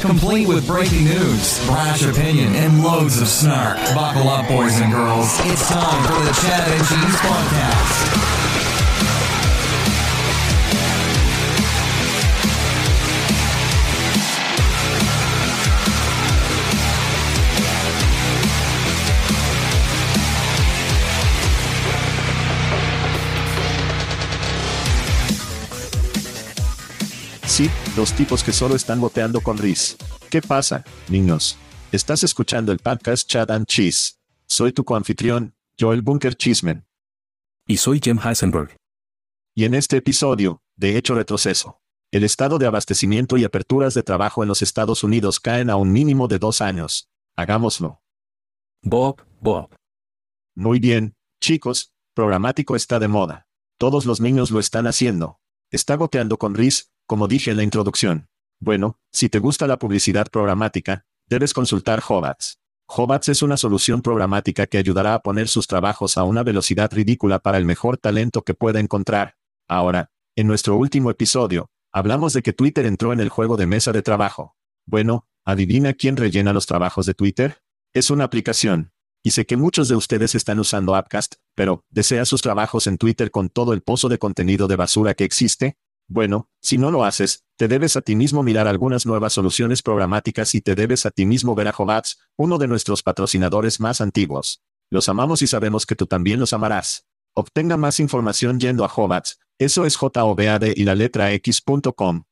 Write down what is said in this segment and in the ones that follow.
Complete with breaking news, brash opinion, and loads of snark. Buckle up, boys and girls. It's time for the Chad and Cheese podcast. Sí, dos tipos que solo están boteando con Riz. ¿Qué pasa, niños? Estás escuchando el podcast Chad and Cheese. Soy tu coanfitrión, Joel Bunker Cheeseman. Y soy Jim Heisenberg. Y en este episodio, de hecho retroceso. El estado de abastecimiento y aperturas de trabajo en los Estados Unidos caen a un mínimo de dos años. Hagámoslo. Bob, Bob. Muy bien, chicos, programático está de moda. Todos los niños lo están haciendo. Está goteando con Riz, como dije en la introducción. Bueno, si te gusta la publicidad programática, debes consultar Hobats. Hobats es una solución programática que ayudará a poner sus trabajos a una velocidad ridícula para el mejor talento que pueda encontrar. Ahora, en nuestro último episodio, hablamos de que Twitter entró en el juego de mesa de trabajo. Bueno, ¿adivina quién rellena los trabajos de Twitter? Es una aplicación. Y sé que muchos de ustedes están usando Appcast, pero, ¿desea sus trabajos en Twitter con todo el pozo de contenido de basura que existe? Bueno, si no lo haces, te debes a ti mismo mirar algunas nuevas soluciones programáticas y te debes a ti mismo ver a Jobats, uno de nuestros patrocinadores más antiguos. Los amamos y sabemos que tú también los amarás. Obtenga más información yendo a Jobats, eso es J-O-B-A-D y la letra X.com.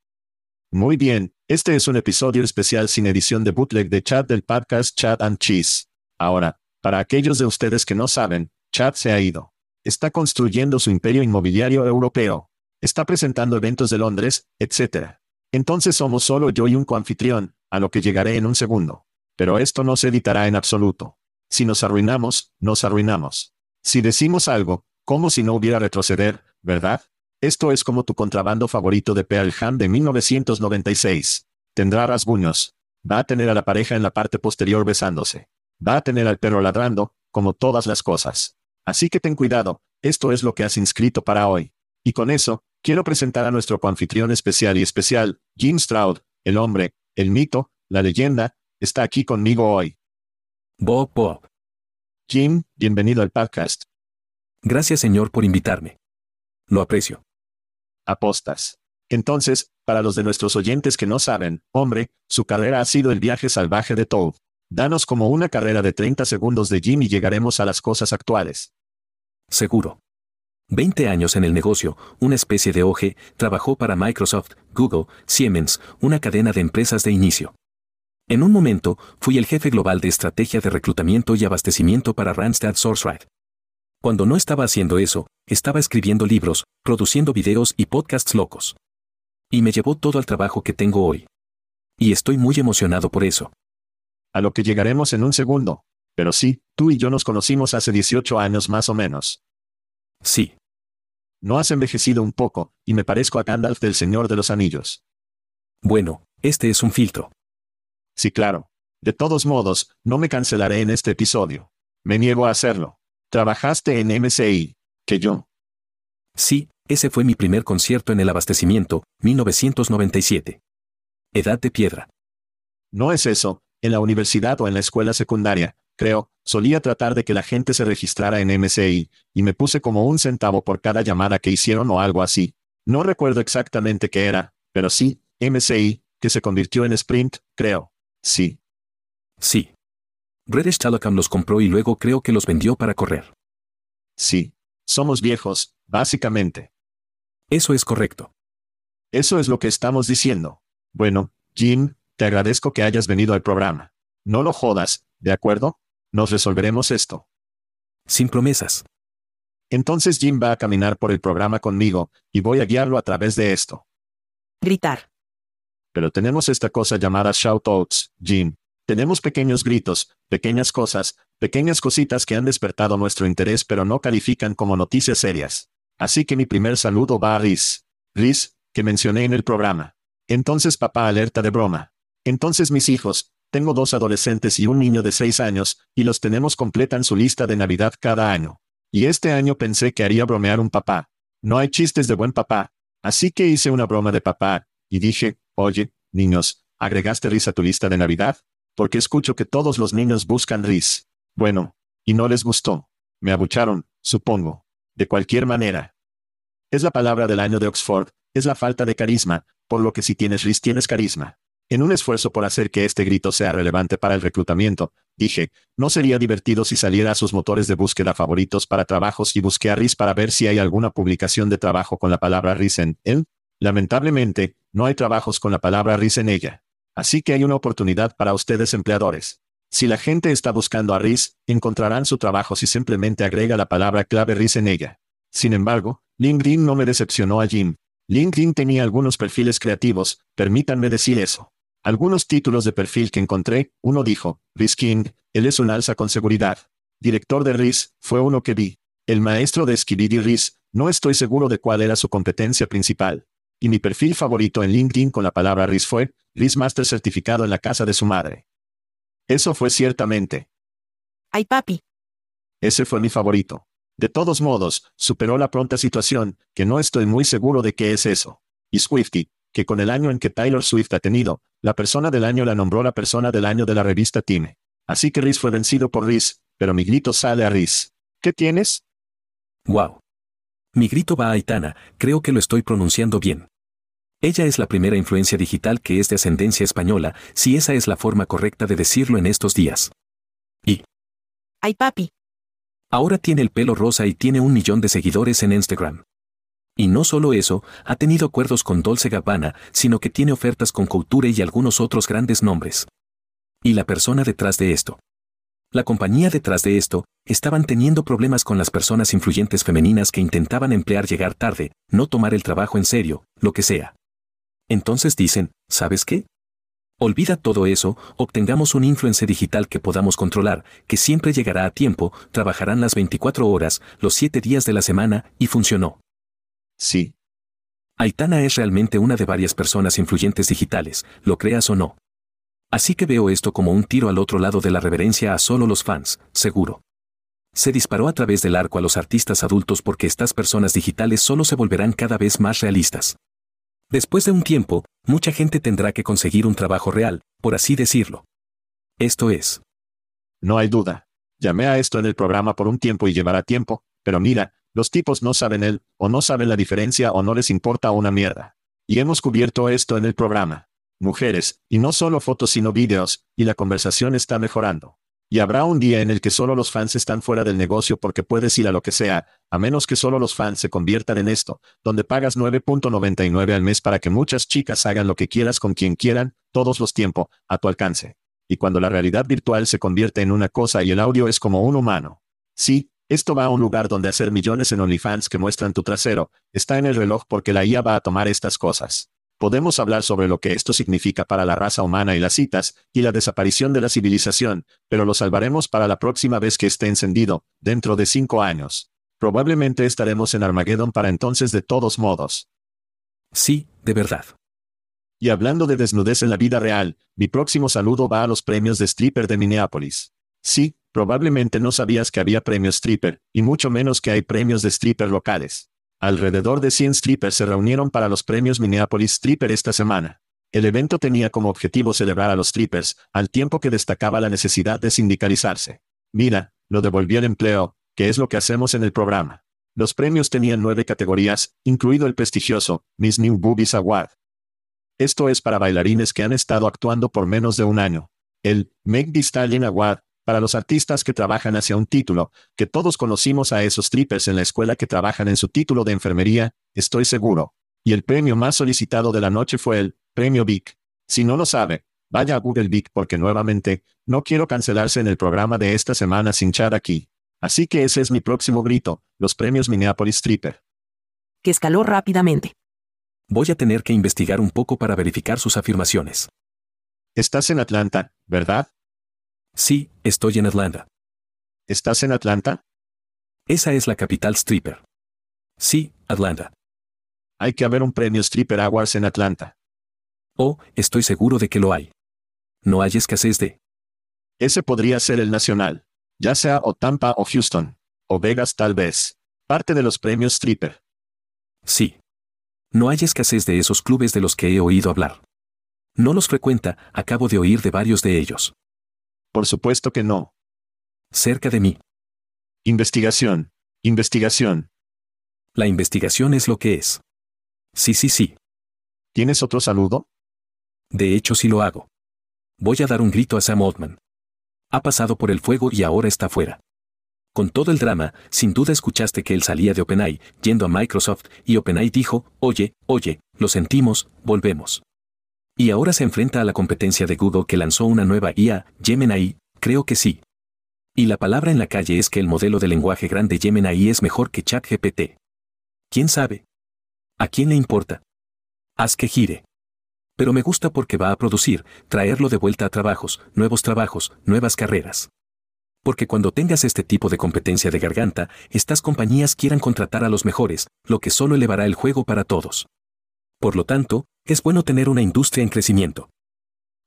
Muy bien, este es un episodio especial sin edición de bootleg de chat del podcast Chat and Cheese. Ahora, para aquellos de ustedes que no saben, Chat se ha ido. Está construyendo su imperio inmobiliario europeo está presentando eventos de Londres, etc. Entonces somos solo yo y un coanfitrión, a lo que llegaré en un segundo. Pero esto no se editará en absoluto. Si nos arruinamos, nos arruinamos. Si decimos algo, como si no hubiera retroceder, ¿verdad? Esto es como tu contrabando favorito de Pearl Jam de 1996. Tendrá rasguños. Va a tener a la pareja en la parte posterior besándose. Va a tener al perro ladrando, como todas las cosas. Así que ten cuidado, esto es lo que has inscrito para hoy. Y con eso, Quiero presentar a nuestro coanfitrión especial y especial, Jim Stroud, el hombre, el mito, la leyenda, está aquí conmigo hoy. Bob Bob. Jim, bienvenido al podcast. Gracias Señor por invitarme. Lo aprecio. Apostas. Entonces, para los de nuestros oyentes que no saben, hombre, su carrera ha sido el viaje salvaje de Toad. Danos como una carrera de 30 segundos de Jim y llegaremos a las cosas actuales. Seguro. 20 años en el negocio, una especie de oje, trabajó para Microsoft, Google, Siemens, una cadena de empresas de inicio. En un momento, fui el jefe global de estrategia de reclutamiento y abastecimiento para Randstad Sourceright. Cuando no estaba haciendo eso, estaba escribiendo libros, produciendo videos y podcasts locos. Y me llevó todo al trabajo que tengo hoy. Y estoy muy emocionado por eso. A lo que llegaremos en un segundo. Pero sí, tú y yo nos conocimos hace 18 años más o menos. Sí. No has envejecido un poco, y me parezco a Gandalf del Señor de los Anillos. Bueno, este es un filtro. Sí, claro. De todos modos, no me cancelaré en este episodio. Me niego a hacerlo. Trabajaste en MCI. Que yo. Sí, ese fue mi primer concierto en el abastecimiento, 1997. Edad de piedra. No es eso, en la universidad o en la escuela secundaria, creo, solía tratar de que la gente se registrara en MCI, y me puse como un centavo por cada llamada que hicieron o algo así. No recuerdo exactamente qué era, pero sí, MCI, que se convirtió en Sprint, creo. Sí. Sí. British Telecom los compró y luego creo que los vendió para correr. Sí. Somos viejos, básicamente. Eso es correcto. Eso es lo que estamos diciendo. Bueno, Jim, te agradezco que hayas venido al programa. No lo jodas, ¿de acuerdo? Nos resolveremos esto. Sin promesas. Entonces Jim va a caminar por el programa conmigo, y voy a guiarlo a través de esto. Gritar. Pero tenemos esta cosa llamada shoutouts, Jim. Tenemos pequeños gritos, pequeñas cosas, pequeñas cositas que han despertado nuestro interés pero no califican como noticias serias. Así que mi primer saludo va a Riz. Riz, que mencioné en el programa. Entonces papá alerta de broma. Entonces mis hijos, tengo dos adolescentes y un niño de seis años, y los tenemos completan su lista de Navidad cada año. Y este año pensé que haría bromear un papá. No hay chistes de buen papá. Así que hice una broma de papá, y dije, oye, niños, ¿agregaste Riz a tu lista de Navidad? porque escucho que todos los niños buscan Riz. Bueno, y no les gustó. Me abucharon, supongo. De cualquier manera. Es la palabra del año de Oxford, es la falta de carisma, por lo que si tienes Riz tienes carisma. En un esfuerzo por hacer que este grito sea relevante para el reclutamiento, dije, ¿no sería divertido si saliera a sus motores de búsqueda favoritos para trabajos y busqué a Riz para ver si hay alguna publicación de trabajo con la palabra Riz en él? Lamentablemente, no hay trabajos con la palabra Riz en ella. Así que hay una oportunidad para ustedes empleadores. Si la gente está buscando a RIS, encontrarán su trabajo si simplemente agrega la palabra clave RIS en ella. Sin embargo, LinkedIn no me decepcionó a Jim. LinkedIn tenía algunos perfiles creativos, permítanme decir eso. Algunos títulos de perfil que encontré, uno dijo, RIS King, él es un alza con seguridad. Director de RIS, fue uno que vi. El maestro de y RIS, no estoy seguro de cuál era su competencia principal. Y mi perfil favorito en LinkedIn con la palabra RIS fue, RIS Master certificado en la casa de su madre. Eso fue ciertamente. Ay, papi. Ese fue mi favorito. De todos modos, superó la pronta situación, que no estoy muy seguro de qué es eso. Y Swifty, que con el año en que Taylor Swift ha tenido, la persona del año la nombró la persona del año de la revista Time. Así que Riz fue vencido por Riz, pero mi grito sale a Riz. ¿Qué tienes? Wow. Mi grito va a Aitana, creo que lo estoy pronunciando bien. Ella es la primera influencia digital que es de ascendencia española, si esa es la forma correcta de decirlo en estos días. Y... Ay papi. Ahora tiene el pelo rosa y tiene un millón de seguidores en Instagram. Y no solo eso, ha tenido acuerdos con Dolce Gabbana, sino que tiene ofertas con Couture y algunos otros grandes nombres. Y la persona detrás de esto. La compañía detrás de esto, estaban teniendo problemas con las personas influyentes femeninas que intentaban emplear llegar tarde, no tomar el trabajo en serio, lo que sea. Entonces dicen, ¿sabes qué? Olvida todo eso, obtengamos un influencer digital que podamos controlar, que siempre llegará a tiempo, trabajarán las 24 horas, los 7 días de la semana, y funcionó. Sí. Aitana es realmente una de varias personas influyentes digitales, lo creas o no. Así que veo esto como un tiro al otro lado de la reverencia a solo los fans, seguro. Se disparó a través del arco a los artistas adultos porque estas personas digitales solo se volverán cada vez más realistas. Después de un tiempo, mucha gente tendrá que conseguir un trabajo real, por así decirlo. Esto es. No hay duda. Llamé a esto en el programa por un tiempo y llevará tiempo, pero mira, los tipos no saben él, o no saben la diferencia o no les importa una mierda. Y hemos cubierto esto en el programa. Mujeres, y no solo fotos sino vídeos, y la conversación está mejorando. Y habrá un día en el que solo los fans están fuera del negocio porque puedes ir a lo que sea, a menos que solo los fans se conviertan en esto, donde pagas 9.99 al mes para que muchas chicas hagan lo que quieras con quien quieran, todos los tiempo, a tu alcance. Y cuando la realidad virtual se convierte en una cosa y el audio es como un humano. Sí, Esto va a un lugar donde hacer millones en OnlyFans que muestran tu trasero, está en el reloj porque la IA va a tomar estas cosas. Podemos hablar sobre lo que esto significa para la raza humana y las citas, y la desaparición de la civilización, pero lo salvaremos para la próxima vez que esté encendido, dentro de cinco años. Probablemente estaremos en Armageddon para entonces de todos modos. Sí, de verdad. Y hablando de desnudez en la vida real, mi próximo saludo va a los premios de stripper de Minneapolis. Sí, probablemente no sabías que había premios stripper, y mucho menos que hay premios de stripper locales. Alrededor de 100 strippers se reunieron para los premios Minneapolis Stripper esta semana. El evento tenía como objetivo celebrar a los strippers, al tiempo que destacaba la necesidad de sindicalizarse. Mira, lo devolvió el empleo, que es lo que hacemos en el programa. Los premios tenían nueve categorías, incluido el prestigioso Miss New Boobies Award. Esto es para bailarines que han estado actuando por menos de un año. El Make the Award, para los artistas que trabajan hacia un título, que todos conocimos a esos strippers en la escuela que trabajan en su título de enfermería, estoy seguro. Y el premio más solicitado de la noche fue el Premio Vic. Si no lo sabe, vaya a Google Vic porque nuevamente, no quiero cancelarse en el programa de esta semana sin chat aquí. Así que ese es mi próximo grito, los premios Minneapolis Stripper. Que escaló rápidamente. Voy a tener que investigar un poco para verificar sus afirmaciones. Estás en Atlanta, ¿verdad? Sí, estoy en Atlanta. ¿Estás en Atlanta? Esa es la capital stripper. Sí, Atlanta. Hay que haber un premio Stripper Awards en Atlanta. Oh, estoy seguro de que lo hay. No hay escasez de... Ese podría ser el nacional. Ya sea o Tampa o Houston. O Vegas tal vez. Parte de los premios Stripper. Sí. No hay escasez de esos clubes de los que he oído hablar. No los frecuenta, acabo de oír de varios de ellos. Por supuesto que no. Cerca de mí. Investigación. Investigación. La investigación es lo que es. Sí, sí, sí. ¿Tienes otro saludo? De hecho, sí lo hago. Voy a dar un grito a Sam Altman. Ha pasado por el fuego y ahora está fuera. Con todo el drama, sin duda escuchaste que él salía de OpenAI, yendo a Microsoft, y OpenAI dijo, oye, oye, lo sentimos, volvemos. Y ahora se enfrenta a la competencia de Google que lanzó una nueva IA, Gemini, creo que sí. Y la palabra en la calle es que el modelo de lenguaje grande Gemini es mejor que ChatGPT. ¿Quién sabe? ¿A quién le importa? Haz que gire. Pero me gusta porque va a producir, traerlo de vuelta a trabajos, nuevos trabajos, nuevas carreras. Porque cuando tengas este tipo de competencia de garganta, estas compañías quieran contratar a los mejores, lo que solo elevará el juego para todos. Por lo tanto, es bueno tener una industria en crecimiento.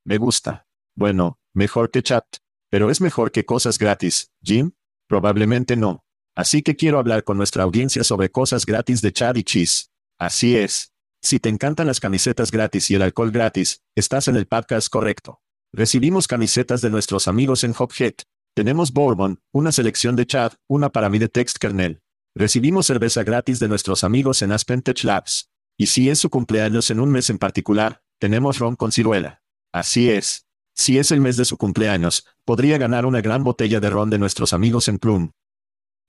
Me gusta. Bueno, mejor que chat. Pero es mejor que cosas gratis, Jim? Probablemente no. Así que quiero hablar con nuestra audiencia sobre cosas gratis de chat y cheese. Así es. Si te encantan las camisetas gratis y el alcohol gratis, estás en el podcast correcto. Recibimos camisetas de nuestros amigos en Hophead. Tenemos Bourbon, una selección de chat, una para mí de text kernel. Recibimos cerveza gratis de nuestros amigos en Aspen Tech Labs. Y si es su cumpleaños en un mes en particular, tenemos ron con ciruela. Así es. Si es el mes de su cumpleaños, podría ganar una gran botella de ron de nuestros amigos en Plum.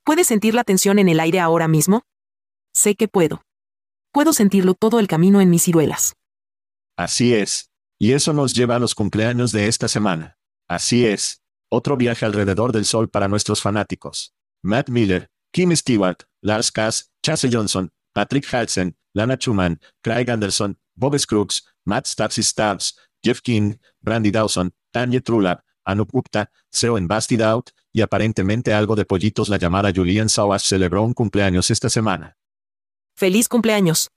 ¿Puedes sentir la tensión en el aire ahora mismo? Sé que puedo. Puedo sentirlo todo el camino en mis ciruelas. Así es. Y eso nos lleva a los cumpleaños de esta semana. Así es. Otro viaje alrededor del sol para nuestros fanáticos. Matt Miller, Kim Stewart, Lars Kass, Chase Johnson, Patrick Hudson, Lana Schumann, Craig Anderson, Bob Scruggs, Matt Stabs Stabs, Jeff King, Brandy Dawson, Tanya Trulap, Anup Gupta, SEO en Bastid Out, y aparentemente algo de pollitos la llamada Julian Sawas celebró un cumpleaños esta semana. ¡Feliz cumpleaños!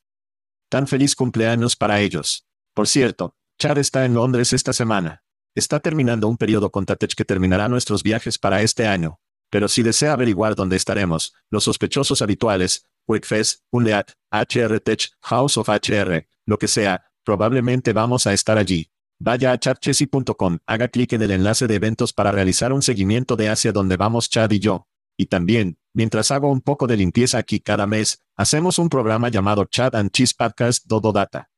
Tan feliz cumpleaños para ellos. Por cierto, Chad está en Londres esta semana. Está terminando un periodo con Tatech que terminará nuestros viajes para este año. Pero si desea averiguar dónde estaremos, los sospechosos habituales, Quickfest, Unleat, HR Tech, House of HR, lo que sea, probablemente vamos a estar allí. Vaya a chatchessy.com, haga clic en el enlace de eventos para realizar un seguimiento de hacia donde vamos Chad y yo. Y también, mientras hago un poco de limpieza aquí cada mes, hacemos un programa llamado Chat and Cheese Podcast Dodo Data.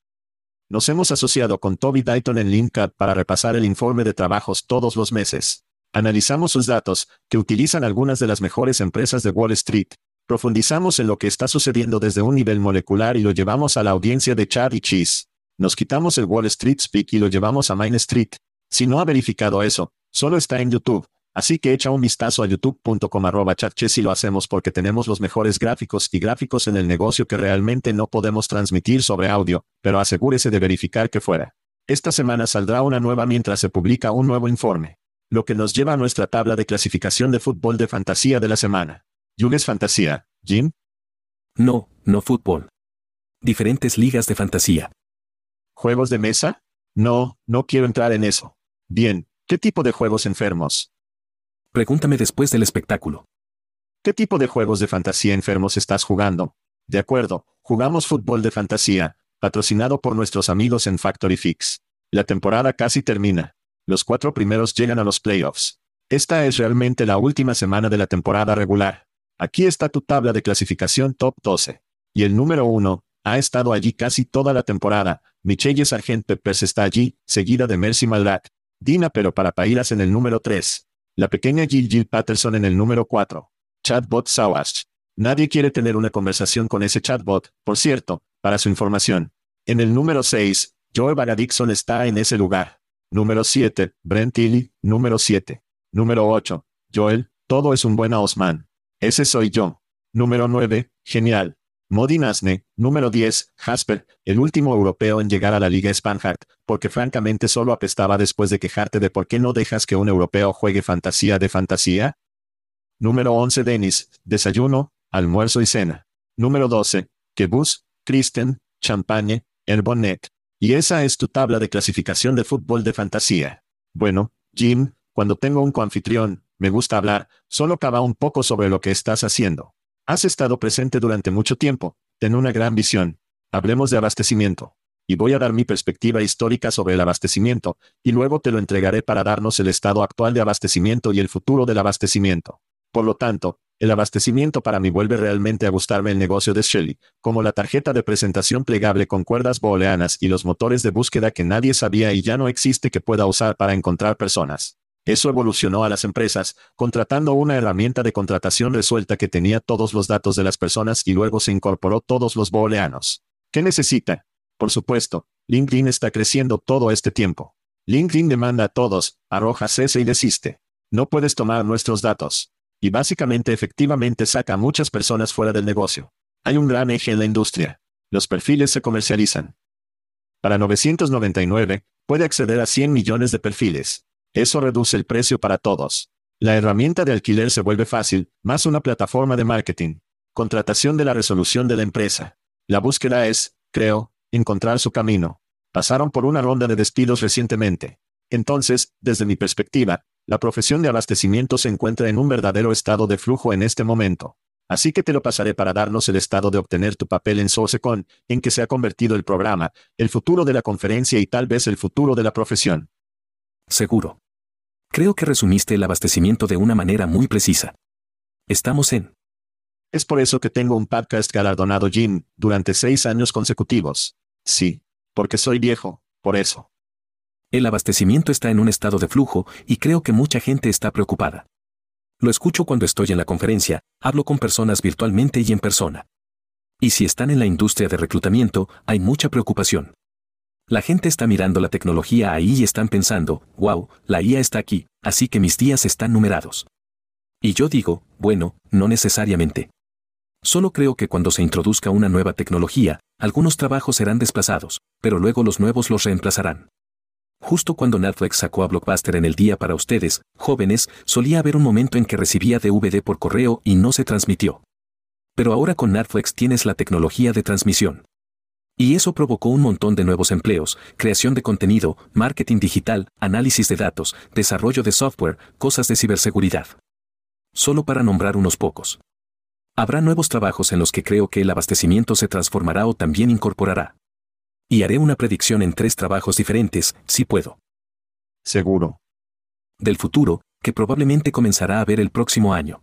Nos hemos asociado con Toby Dayton en LinkedIn para repasar el informe de trabajos todos los meses. Analizamos sus datos, que utilizan algunas de las mejores empresas de Wall Street, Profundizamos en lo que está sucediendo desde un nivel molecular y lo llevamos a la audiencia de Chad y Cheese. Nos quitamos el Wall Street Speak y lo llevamos a Main Street. Si no ha verificado eso, solo está en YouTube. Así que echa un vistazo a youtube.com arroba y lo hacemos porque tenemos los mejores gráficos y gráficos en el negocio que realmente no podemos transmitir sobre audio, pero asegúrese de verificar que fuera. Esta semana saldrá una nueva mientras se publica un nuevo informe. Lo que nos lleva a nuestra tabla de clasificación de fútbol de fantasía de la semana. ¿Yules fantasía, Jim? No, no fútbol. Diferentes ligas de fantasía. ¿Juegos de mesa? No, no quiero entrar en eso. Bien, ¿qué tipo de juegos enfermos? Pregúntame después del espectáculo. ¿Qué tipo de juegos de fantasía enfermos estás jugando? De acuerdo, jugamos fútbol de fantasía, patrocinado por nuestros amigos en Factory Fix. La temporada casi termina. Los cuatro primeros llegan a los playoffs. Esta es realmente la última semana de la temporada regular. Aquí está tu tabla de clasificación top 12. Y el número 1, ha estado allí casi toda la temporada. Michelle Sargent Peppers está allí, seguida de Mercy Malrat. Dina pero para Pailas en el número 3. La pequeña Jill Jill Patterson en el número 4. Chatbot Sawash. Nadie quiere tener una conversación con ese chatbot, por cierto, para su información. En el número 6, Joe Baradixon está en ese lugar. Número 7, Brent Tilly, número 7. Número 8, Joel, todo es un buen Osman. Ese soy yo. Número 9, genial. Modi Nasne, número 10, Jasper, el último europeo en llegar a la Liga Spanhart, porque francamente solo apestaba después de quejarte de por qué no dejas que un europeo juegue fantasía de fantasía. Número 11, Denis, desayuno, almuerzo y cena. Número 12, Kebus, Kristen, Champagne, El Bonnet. Y esa es tu tabla de clasificación de fútbol de fantasía. Bueno, Jim, cuando tengo un coanfitrión, me gusta hablar, solo cava un poco sobre lo que estás haciendo. Has estado presente durante mucho tiempo, ten una gran visión. Hablemos de abastecimiento. Y voy a dar mi perspectiva histórica sobre el abastecimiento, y luego te lo entregaré para darnos el estado actual de abastecimiento y el futuro del abastecimiento. Por lo tanto, el abastecimiento para mí vuelve realmente a gustarme el negocio de Shelly, como la tarjeta de presentación plegable con cuerdas booleanas y los motores de búsqueda que nadie sabía y ya no existe que pueda usar para encontrar personas. Eso evolucionó a las empresas, contratando una herramienta de contratación resuelta que tenía todos los datos de las personas y luego se incorporó todos los booleanos. ¿Qué necesita? Por supuesto, LinkedIn está creciendo todo este tiempo. LinkedIn demanda a todos, arroja cese y desiste. No puedes tomar nuestros datos. Y básicamente efectivamente saca a muchas personas fuera del negocio. Hay un gran eje en la industria. Los perfiles se comercializan. Para 999, puede acceder a 100 millones de perfiles. Eso reduce el precio para todos. La herramienta de alquiler se vuelve fácil, más una plataforma de marketing. Contratación de la resolución de la empresa. La búsqueda es, creo, encontrar su camino. Pasaron por una ronda de despidos recientemente. Entonces, desde mi perspectiva, la profesión de abastecimiento se encuentra en un verdadero estado de flujo en este momento. Así que te lo pasaré para darnos el estado de obtener tu papel en SourceCon, en que se ha convertido el programa, el futuro de la conferencia y tal vez el futuro de la profesión. Seguro. Creo que resumiste el abastecimiento de una manera muy precisa. Estamos en. Es por eso que tengo un podcast galardonado Jim, durante seis años consecutivos. Sí. Porque soy viejo, por eso. El abastecimiento está en un estado de flujo y creo que mucha gente está preocupada. Lo escucho cuando estoy en la conferencia, hablo con personas virtualmente y en persona. Y si están en la industria de reclutamiento, hay mucha preocupación. La gente está mirando la tecnología ahí y están pensando, wow, la IA está aquí, así que mis días están numerados. Y yo digo, bueno, no necesariamente. Solo creo que cuando se introduzca una nueva tecnología, algunos trabajos serán desplazados, pero luego los nuevos los reemplazarán. Justo cuando Netflix sacó a Blockbuster en el día para ustedes, jóvenes, solía haber un momento en que recibía DVD por correo y no se transmitió. Pero ahora con Netflix tienes la tecnología de transmisión. Y eso provocó un montón de nuevos empleos, creación de contenido, marketing digital, análisis de datos, desarrollo de software, cosas de ciberseguridad. Solo para nombrar unos pocos. Habrá nuevos trabajos en los que creo que el abastecimiento se transformará o también incorporará. Y haré una predicción en tres trabajos diferentes, si puedo. Seguro. Del futuro, que probablemente comenzará a ver el próximo año.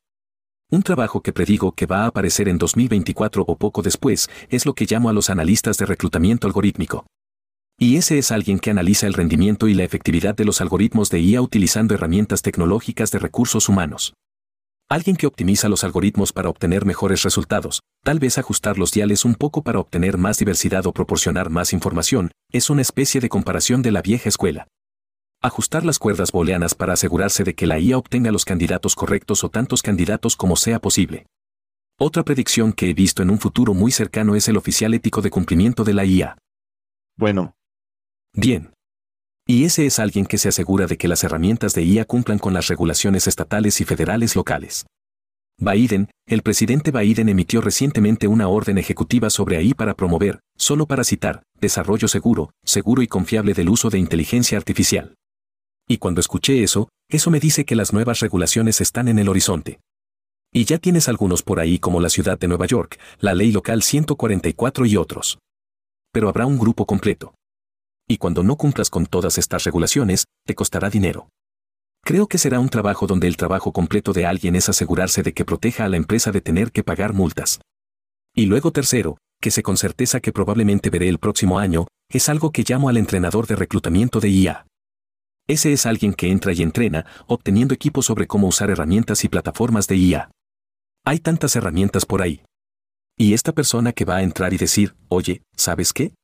Un trabajo que predigo que va a aparecer en 2024 o poco después es lo que llamo a los analistas de reclutamiento algorítmico. Y ese es alguien que analiza el rendimiento y la efectividad de los algoritmos de IA utilizando herramientas tecnológicas de recursos humanos. Alguien que optimiza los algoritmos para obtener mejores resultados, tal vez ajustar los diales un poco para obtener más diversidad o proporcionar más información, es una especie de comparación de la vieja escuela. Ajustar las cuerdas booleanas para asegurarse de que la IA obtenga los candidatos correctos o tantos candidatos como sea posible. Otra predicción que he visto en un futuro muy cercano es el oficial ético de cumplimiento de la IA. Bueno, Bien. Y ese es alguien que se asegura de que las herramientas de IA cumplan con las regulaciones estatales y federales locales. Biden, el presidente Biden emitió recientemente una orden ejecutiva sobre AI para promover, solo para citar, desarrollo seguro, seguro y confiable del uso de inteligencia artificial. Y cuando escuché eso, eso me dice que las nuevas regulaciones están en el horizonte. Y ya tienes algunos por ahí como la ciudad de Nueva York, la ley local 144 y otros. Pero habrá un grupo completo. Y cuando no cumplas con todas estas regulaciones, te costará dinero. Creo que será un trabajo donde el trabajo completo de alguien es asegurarse de que proteja a la empresa de tener que pagar multas. Y luego tercero, que sé con certeza que probablemente veré el próximo año, es algo que llamo al entrenador de reclutamiento de IA. Ese es alguien que entra y entrena, obteniendo equipos sobre cómo usar herramientas y plataformas de IA. Hay tantas herramientas por ahí. Y esta persona que va a entrar y decir, oye, ¿sabes qué?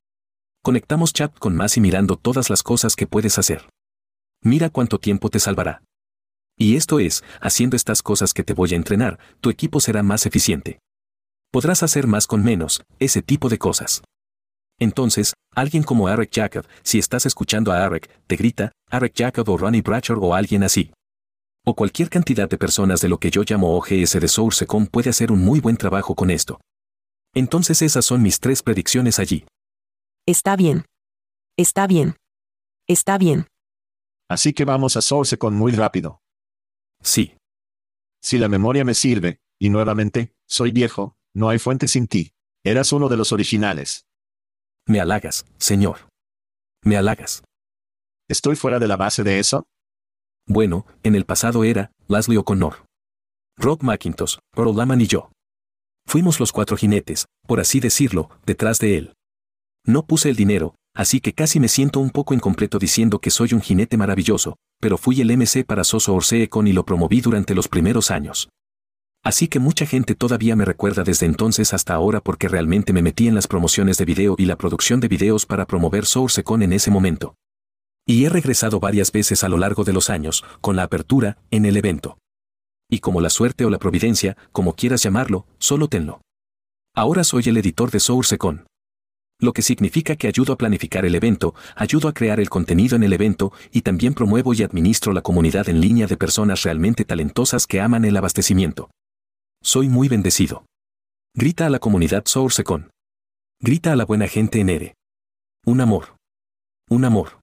Conectamos chat con más y mirando todas las cosas que puedes hacer. Mira cuánto tiempo te salvará. Y esto es, haciendo estas cosas que te voy a entrenar, tu equipo será más eficiente. Podrás hacer más con menos, ese tipo de cosas. Entonces, alguien como Eric Jacob, si estás escuchando a Eric, te grita, Eric Jacob o Ronnie Bratcher o alguien así. O cualquier cantidad de personas de lo que yo llamo OGS de SourceCon puede hacer un muy buen trabajo con esto. Entonces esas son mis tres predicciones allí. Está bien. Está bien. Está bien. así que vamos a SourceCon muy rápido. Sí, Si la memoria me sirve, y nuevamente, soy viejo, no hay fuente sin ti. Eras uno de los originales. Me halagas, señor. Me halagas. ¿Estoy fuera de la base de eso? Bueno, en el pasado era Leslie O'Connor. Rob McIntosh, Earl Laman y yo. Fuimos los cuatro jinetes, por así decirlo, detrás de él. No puse el dinero, así que casi me siento un poco incompleto diciendo que soy un jinete maravilloso, pero fui el MC para Soso Orseecon y lo promoví durante los primeros años. Así que mucha gente todavía me recuerda desde entonces hasta ahora porque realmente me metí en las promociones de video y la producción de videos para promover SourceCon en ese momento. Y he regresado varias veces a lo largo de los años, con la apertura, en el evento. Y como la suerte o la providencia, como quieras llamarlo, solo tenlo. Ahora soy el editor de SourceCon. Lo que significa que ayudo a planificar el evento, ayudo a crear el contenido en el evento y también promuevo y administro la comunidad en línea de personas realmente talentosas que aman el abastecimiento. Soy muy bendecido. Grita a la comunidad SourceCon. Grita a la buena gente en Ere. Un amor. Un amor.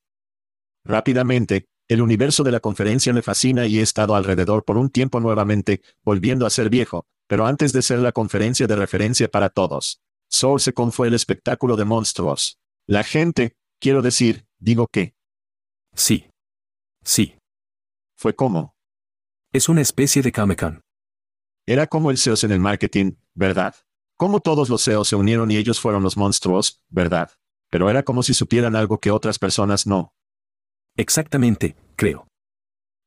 Rápidamente, el universo de la conferencia me fascina y he estado alrededor por un tiempo nuevamente, volviendo a ser viejo, pero antes de ser la conferencia de referencia para todos. SourceCon fue el espectáculo de monstruos. La gente, quiero decir, digo que, Sí. Sí. fue como. Es una especie de Comic-Con. Era como el SEOs en el marketing, ¿verdad? Como todos los SEOs se unieron y ellos fueron los monstruos, ¿verdad? Pero era como si supieran algo que otras personas no. Exactamente, creo.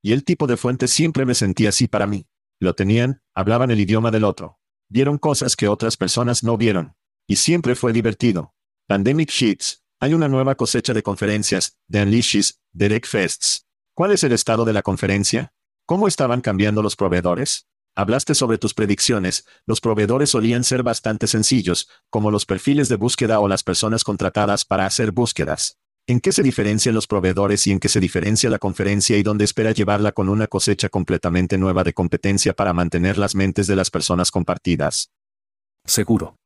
Y el tipo de fuente siempre me sentía así para mí. Lo tenían, hablaban el idioma del otro. Vieron cosas que otras personas no vieron. Y siempre fue divertido. Pandemic Sheets. Hay una nueva cosecha de conferencias, de Unleashes, de Rec Fests. ¿Cuál es el estado de la conferencia? ¿Cómo estaban cambiando los proveedores? Hablaste sobre tus predicciones, los proveedores solían ser bastante sencillos, como los perfiles de búsqueda o las personas contratadas para hacer búsquedas. ¿En qué se diferencian los proveedores y en qué se diferencia la conferencia y dónde espera llevarla con una cosecha completamente nueva de competencia para mantener las mentes de las personas compartidas? Seguro.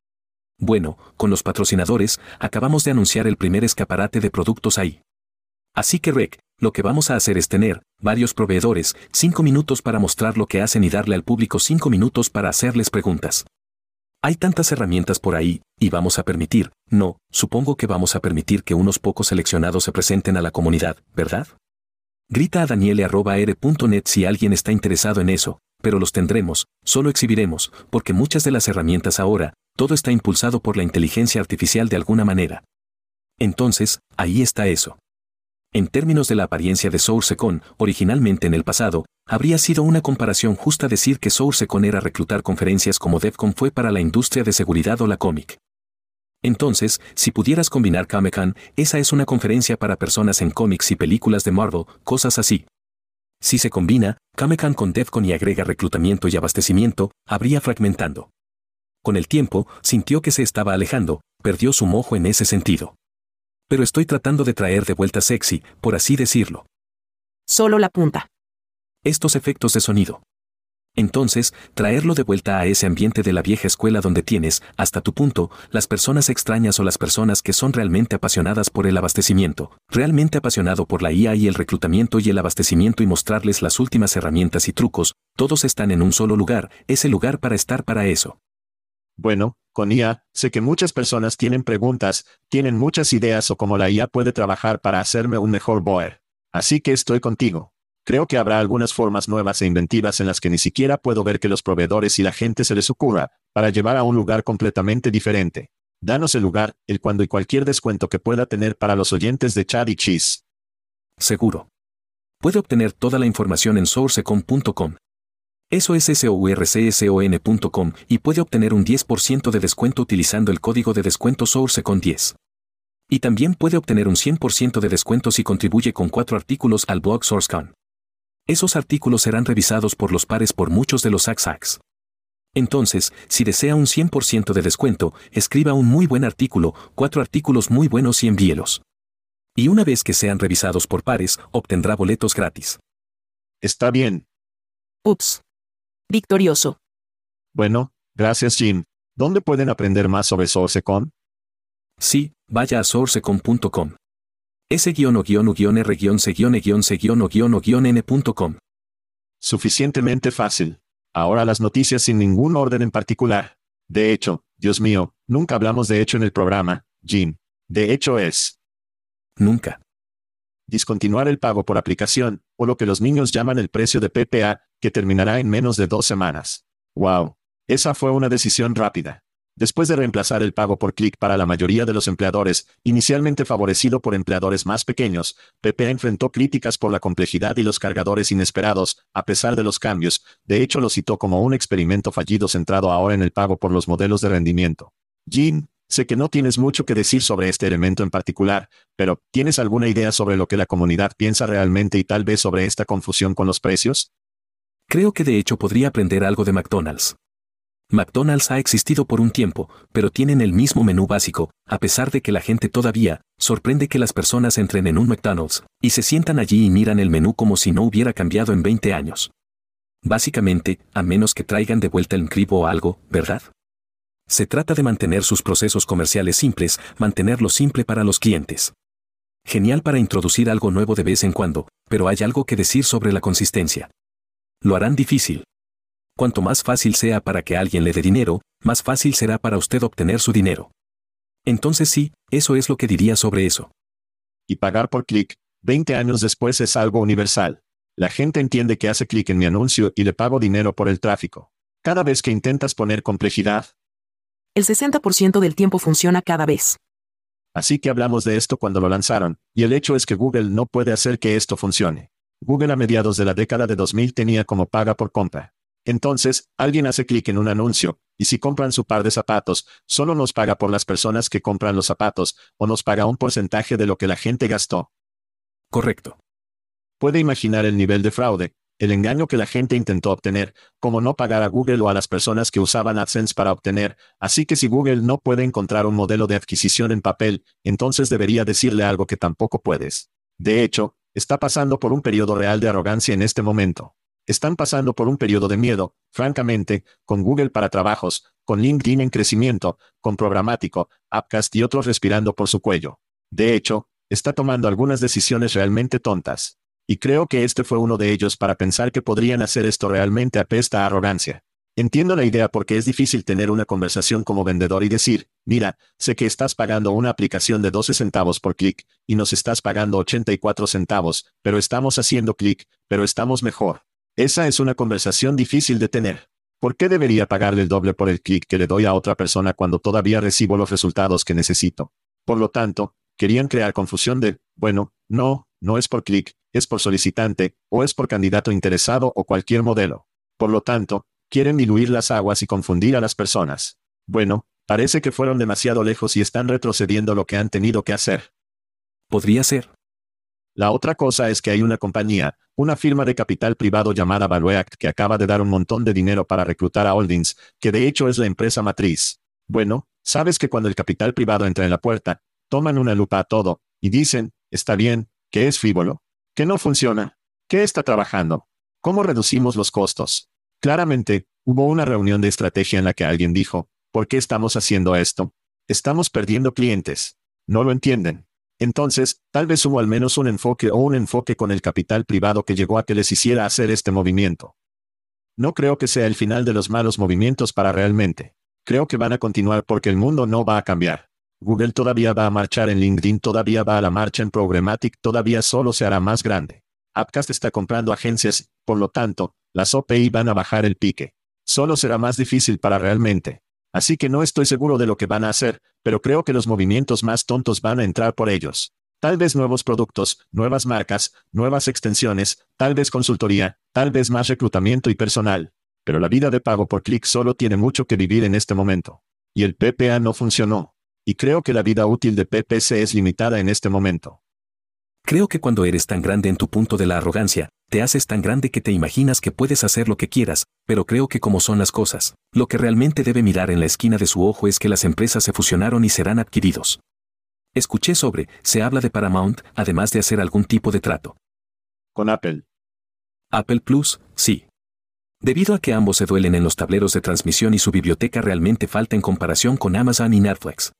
Bueno, con los patrocinadores, acabamos de anunciar el primer escaparate de productos ahí. Así que Rec, lo que vamos a hacer es tener varios proveedores, cinco minutos para mostrar lo que hacen y darle al público cinco minutos para hacerles preguntas. Hay tantas herramientas por ahí, y vamos a permitir, no, supongo que vamos a permitir que unos pocos seleccionados se presenten a la comunidad, ¿verdad? Grita a daniele.r.net si alguien está interesado en eso, pero los tendremos, solo exhibiremos, porque muchas de las herramientas ahora, todo está impulsado por la inteligencia artificial de alguna manera. Entonces, ahí está eso. En términos de la apariencia de SourceCon, originalmente en el pasado, habría sido una comparación justa decir que SourceCon era reclutar conferencias como DevCon fue para la industria de seguridad o la cómic. Entonces, si pudieras combinar Kamehan, esa es una conferencia para personas en cómics y películas de Marvel, cosas así. Si se combina, Kamehan con Defcon y agrega reclutamiento y abastecimiento, habría fragmentando. Con el tiempo, sintió que se estaba alejando, perdió su mojo en ese sentido. Pero estoy tratando de traer de vuelta sexy, por así decirlo. Solo la punta. Estos efectos de sonido. Entonces, traerlo de vuelta a ese ambiente de la vieja escuela donde tienes, hasta tu punto, las personas extrañas o las personas que son realmente apasionadas por el abastecimiento, realmente apasionado por la IA y el reclutamiento y el abastecimiento y mostrarles las últimas herramientas y trucos, todos están en un solo lugar, ese lugar para estar para eso. Bueno, con IA, sé que muchas personas tienen preguntas, tienen muchas ideas o cómo la IA puede trabajar para hacerme un mejor boer. Así que estoy contigo. Creo que habrá algunas formas nuevas e inventivas en las que ni siquiera puedo ver que los proveedores y la gente se les ocurra, para llevar a un lugar completamente diferente. Danos el lugar, el cuándo y cualquier descuento que pueda tener para los oyentes de Chad y Cheese. Seguro. Puede obtener toda la información en sourcecom.com. Eso es sourcson.com y puede obtener un 10% de descuento utilizando el código de descuento SourceCon10. Y también puede obtener un 100% de descuento si contribuye con cuatro artículos al blog SourceCon. Esos artículos serán revisados por los pares por muchos de los AXAX. Entonces, si desea un 100% de descuento, escriba un muy buen artículo, cuatro artículos muy buenos y envíelos. Y una vez que sean revisados por pares, obtendrá boletos gratis. Está bien. Ups. Victorioso. Bueno, gracias Jim. ¿Dónde pueden aprender más sobre SourceCon? Sí, vaya a sourcecon.com s-r-c-n-c-o-n-c-o-n-c-o-n-com. Suficientemente fácil. Ahora las noticias sin ningún orden en particular. De hecho, Dios mío, nunca hablamos de hecho en el programa, Jim. De hecho es. Nunca. Discontinuar el pago por aplicación, o lo que los niños llaman el precio de PPA, que terminará en menos de dos semanas. Wow. Esa fue una decisión rápida. Después de reemplazar el pago por clic para la mayoría de los empleadores, inicialmente favorecido por empleadores más pequeños, PPA enfrentó críticas por la complejidad y los cargadores inesperados, a pesar de los cambios, de hecho lo citó como un experimento fallido centrado ahora en el pago por los modelos de rendimiento. Jim, sé que no tienes mucho que decir sobre este elemento en particular, pero ¿tienes alguna idea sobre lo que la comunidad piensa realmente y tal vez sobre esta confusión con los precios? Creo que de hecho podría aprender algo de McDonald's. McDonald's ha existido por un tiempo, pero tienen el mismo menú básico, a pesar de que la gente todavía, sorprende que las personas entren en un McDonald's, y se sientan allí y miran el menú como si no hubiera cambiado en 20 años. Básicamente, a menos que traigan de vuelta el cribo o algo, ¿verdad? Se trata de mantener sus procesos comerciales simples, mantenerlo simple para los clientes. Genial para introducir algo nuevo de vez en cuando, pero hay algo que decir sobre la consistencia. Lo harán difícil. Cuanto más fácil sea para que alguien le dé dinero, más fácil será para usted obtener su dinero. Entonces sí, eso es lo que diría sobre eso. Y pagar por clic, 20 años después es algo universal. La gente entiende que hace clic en mi anuncio y le pago dinero por el tráfico. Cada vez que intentas poner complejidad. El 60% del tiempo funciona cada vez. Así que hablamos de esto cuando lo lanzaron, y el hecho es que Google no puede hacer que esto funcione. Google a mediados de la década de 2000 tenía como paga por compra. Entonces, alguien hace clic en un anuncio, y si compran su par de zapatos, solo nos paga por las personas que compran los zapatos, o nos paga un porcentaje de lo que la gente gastó. Correcto. Puede imaginar el nivel de fraude, el engaño que la gente intentó obtener, como no pagar a Google o a las personas que usaban AdSense para obtener, así que si Google no puede encontrar un modelo de adquisición en papel, entonces debería decirle algo que tampoco puedes. De hecho, está pasando por un periodo real de arrogancia en este momento. Están pasando por un periodo de miedo, francamente, con Google para trabajos, con LinkedIn en crecimiento, con programático, Appcast y otros respirando por su cuello. De hecho, está tomando algunas decisiones realmente tontas. Y creo que este fue uno de ellos para pensar que podrían hacer esto realmente apesta a arrogancia. Entiendo la idea porque es difícil tener una conversación como vendedor y decir, mira, sé que estás pagando una aplicación de 12 centavos por clic, y nos estás pagando 84 centavos, pero estamos haciendo clic, pero estamos mejor. Esa es una conversación difícil de tener. ¿Por qué debería pagarle el doble por el clic que le doy a otra persona cuando todavía recibo los resultados que necesito? Por lo tanto, querían crear confusión de, bueno, no, no es por clic, es por solicitante, o es por candidato interesado o cualquier modelo. Por lo tanto, quieren diluir las aguas y confundir a las personas. Bueno, Parece que fueron demasiado lejos y están retrocediendo lo que han tenido que hacer. Podría ser. La otra cosa es que hay una compañía, una firma de capital privado llamada Valueact que acaba de dar un montón de dinero para reclutar a Holdings, que de hecho es la empresa matriz. Bueno, sabes que cuando el capital privado entra en la puerta, toman una lupa a todo, y dicen, está bien, que es frívolo, que no funciona, que está trabajando, cómo reducimos los costos. Claramente, hubo una reunión de estrategia en la que alguien dijo, ¿por qué estamos haciendo esto? Estamos perdiendo clientes. No lo entienden. Entonces, tal vez hubo al menos un enfoque o un enfoque con el capital privado que llegó a que les hiciera hacer este movimiento. No creo que sea el final de los malos movimientos para realmente. Creo que van a continuar porque el mundo no va a cambiar. Google todavía va a marchar en LinkedIn, todavía va a la marcha en Programmatic, todavía solo se hará más grande. Upcast está comprando agencias, por lo tanto, las OPI van a bajar el pique. Solo será más difícil para realmente. Así que no estoy seguro de lo que van a hacer, pero creo que los movimientos más tontos van a entrar por ellos. Tal vez nuevos productos, nuevas marcas, nuevas extensiones, tal vez consultoría, tal vez más reclutamiento y personal. Pero la vida de pago por clic solo tiene mucho que vivir en este momento. Y el PPA no funcionó. Y creo que la vida útil de PPC es limitada en este momento. Creo que cuando eres tan grande en tu punto de la arrogancia, te haces tan grande que te imaginas que puedes hacer lo que quieras, pero creo que como son las cosas, lo que realmente debe mirar en la esquina de su ojo es que las empresas se fusionaron y serán adquiridos. Escuché sobre, se habla de Paramount, además de hacer algún tipo de trato. Con Apple. Apple Plus, sí. Debido a que ambos se duelen en los tableros de transmisión y su biblioteca realmente falta en comparación con Amazon y Netflix.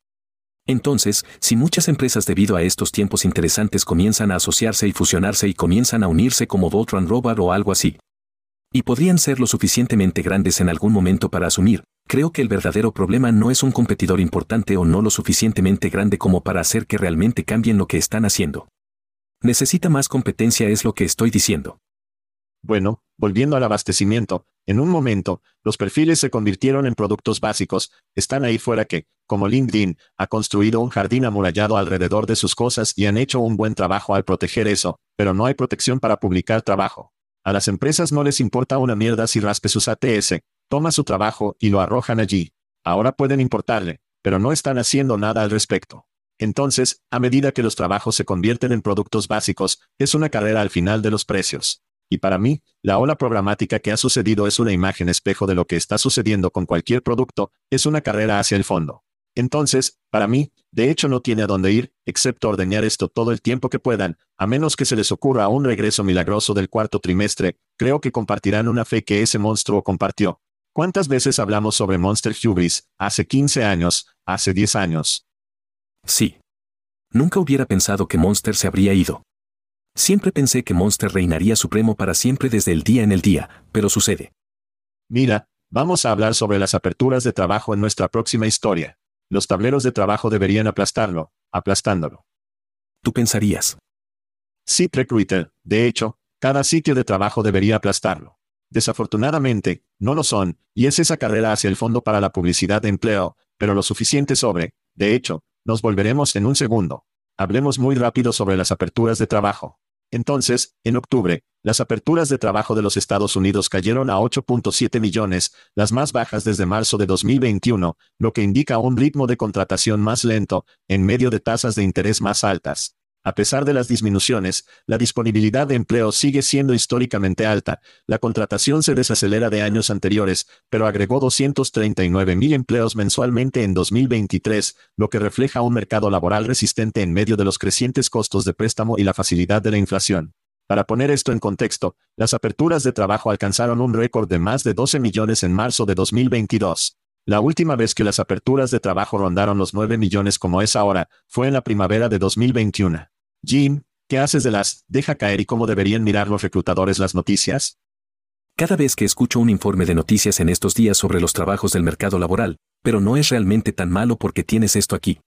Entonces, si muchas empresas debido a estos tiempos interesantes comienzan a asociarse y fusionarse y comienzan a unirse como Voltron Robot o algo así, y podrían ser lo suficientemente grandes en algún momento para asumir, creo que el verdadero problema no es un competidor importante o no lo suficientemente grande como para hacer que realmente cambien lo que están haciendo. Necesita más competencia es lo que estoy diciendo. Bueno, volviendo al abastecimiento, en un momento, los perfiles se convirtieron en productos básicos, están ahí fuera que, como LinkedIn, ha construido un jardín amurallado alrededor de sus cosas y han hecho un buen trabajo al proteger eso, pero no hay protección para publicar trabajo. A las empresas no les importa una mierda si raspe sus ATS, toma su trabajo y lo arrojan allí. Ahora pueden importarle, pero no están haciendo nada al respecto. Entonces, a medida que los trabajos se convierten en productos básicos, es una carrera al final de los precios. Y para mí, la ola programática que ha sucedido es una imagen espejo de lo que está sucediendo con cualquier producto, es una carrera hacia el fondo. Entonces, para mí, de hecho no tiene a dónde ir, excepto ordeñar esto todo el tiempo que puedan, a menos que se les ocurra un regreso milagroso del cuarto trimestre, creo que compartirán una fe que ese monstruo compartió. ¿Cuántas veces hablamos sobre Monster Hubris, hace 15 años, hace 10 años? Sí. Nunca hubiera pensado que Monster se habría ido. Siempre pensé que Monster reinaría supremo para siempre desde el día en el día, pero sucede. Mira, vamos a hablar sobre las aperturas de trabajo en nuestra próxima historia. Los tableros de trabajo deberían aplastarlo, aplastándolo. Tú pensarías. Sí, Recruiter, de hecho, cada sitio de trabajo debería aplastarlo. Desafortunadamente, no lo son, y es esa carrera hacia el fondo para la publicidad de empleo, pero lo suficiente sobre, de hecho, nos volveremos en un segundo. Hablemos muy rápido sobre las aperturas de trabajo. Entonces, en octubre, las aperturas de trabajo de los Estados Unidos cayeron a 8.7 millones, las más bajas desde marzo de 2021, lo que indica un ritmo de contratación más lento, en medio de tasas de interés más altas. A pesar de las disminuciones, la disponibilidad de empleo sigue siendo históricamente alta, la contratación se desacelera de años anteriores, pero agregó 239 mil empleos mensualmente en 2023, lo que refleja un mercado laboral resistente en medio de los crecientes costos de préstamo y la facilidad de la inflación. Para poner esto en contexto, las aperturas de trabajo alcanzaron un récord de más de 12 millones en marzo de 2022. La última vez que las aperturas de trabajo rondaron los 9 millones como es ahora, fue en la primavera de 2021. Jim, ¿qué haces de las deja caer y cómo deberían mirar los reclutadores las noticias? Cada vez que escucho un informe de noticias en estos días sobre los trabajos del mercado laboral, pero no es realmente tan malo porque tienes esto aquí.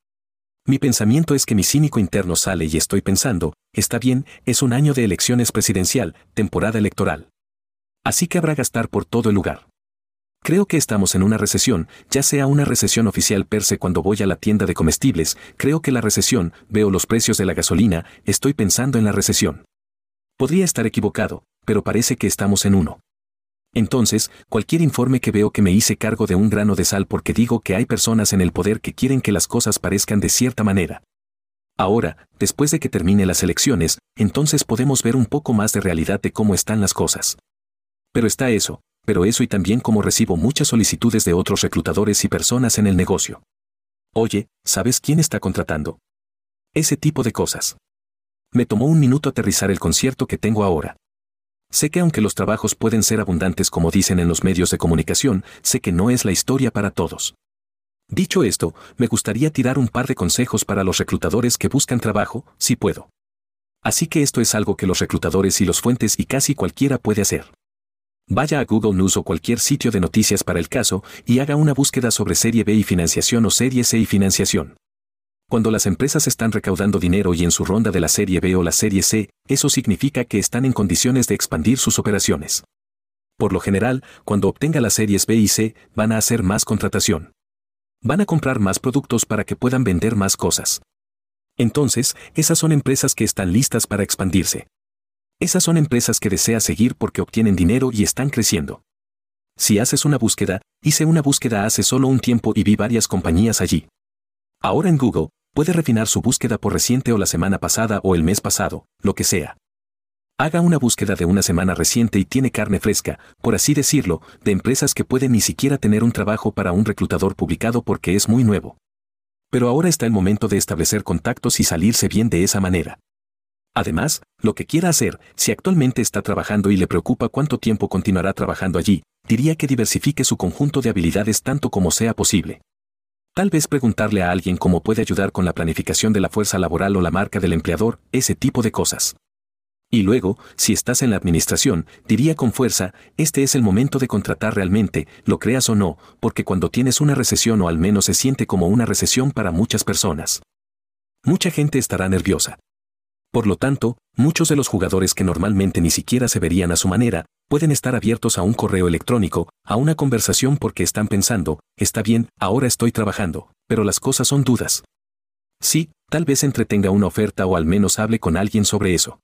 Mi pensamiento es que mi cínico interno sale y estoy pensando, está bien, es un año de elecciones presidencial, temporada electoral. Así que habrá gastar por todo el lugar. Creo que estamos en una recesión, ya sea una recesión oficial per se cuando voy a la tienda de comestibles, creo que la recesión, veo los precios de la gasolina, estoy pensando en la recesión. Podría estar equivocado, pero parece que estamos en uno. Entonces, cualquier informe que veo que me hice cargo de un grano de sal porque digo que hay personas en el poder que quieren que las cosas parezcan de cierta manera. Ahora, después de que termine las elecciones, entonces podemos ver un poco más de realidad de cómo están las cosas. Pero está eso, pero eso y también como recibo muchas solicitudes de otros reclutadores y personas en el negocio. Oye, ¿sabes quién está contratando? Ese tipo de cosas. Me tomó un minuto aterrizar el concierto que tengo ahora. Sé que aunque los trabajos pueden ser abundantes como dicen en los medios de comunicación, sé que no es la historia para todos. Dicho esto, me gustaría tirar un par de consejos para los reclutadores que buscan trabajo, si puedo. Así que esto es algo que los reclutadores y los fuentes y casi cualquiera puede hacer. Vaya a Google News o cualquier sitio de noticias para el caso y haga una búsqueda sobre Serie B y financiación o Serie C y financiación. Cuando las empresas están recaudando dinero y en su ronda de la Serie B o la Serie C, eso significa que están en condiciones de expandir sus operaciones. Por lo general, cuando obtenga las series B y C, van a hacer más contratación. Van a comprar más productos para que puedan vender más cosas. Entonces, esas son empresas que están listas para expandirse. Esas son empresas que desea seguir porque obtienen dinero y están creciendo. Si haces una búsqueda, hice una búsqueda hace solo un tiempo y vi varias compañías allí. Ahora en Google, Puede refinar su búsqueda por reciente o la semana pasada o el mes pasado, lo que sea. Haga una búsqueda de una semana reciente y tiene carne fresca, por así decirlo, de empresas que pueden ni siquiera tener un trabajo para un reclutador publicado porque es muy nuevo. Pero ahora está el momento de establecer contactos y salirse bien de esa manera. Además, lo que quiera hacer, si actualmente está trabajando y le preocupa cuánto tiempo continuará trabajando allí, diría que diversifique su conjunto de habilidades tanto como sea posible. Tal vez preguntarle a alguien cómo puede ayudar con la planificación de la fuerza laboral o la marca del empleador, ese tipo de cosas. Y luego, si estás en la administración, diría con fuerza, este es el momento de contratar realmente, lo creas o no, porque cuando tienes una recesión o al menos se siente como una recesión para muchas personas. Mucha gente estará nerviosa. Por lo tanto, muchos de los jugadores que normalmente ni siquiera se verían a su manera, pueden estar abiertos a un correo electrónico, a una conversación porque están pensando, está bien, ahora estoy trabajando, pero las cosas son dudas. Sí, tal vez entretenga una oferta o al menos hable con alguien sobre eso.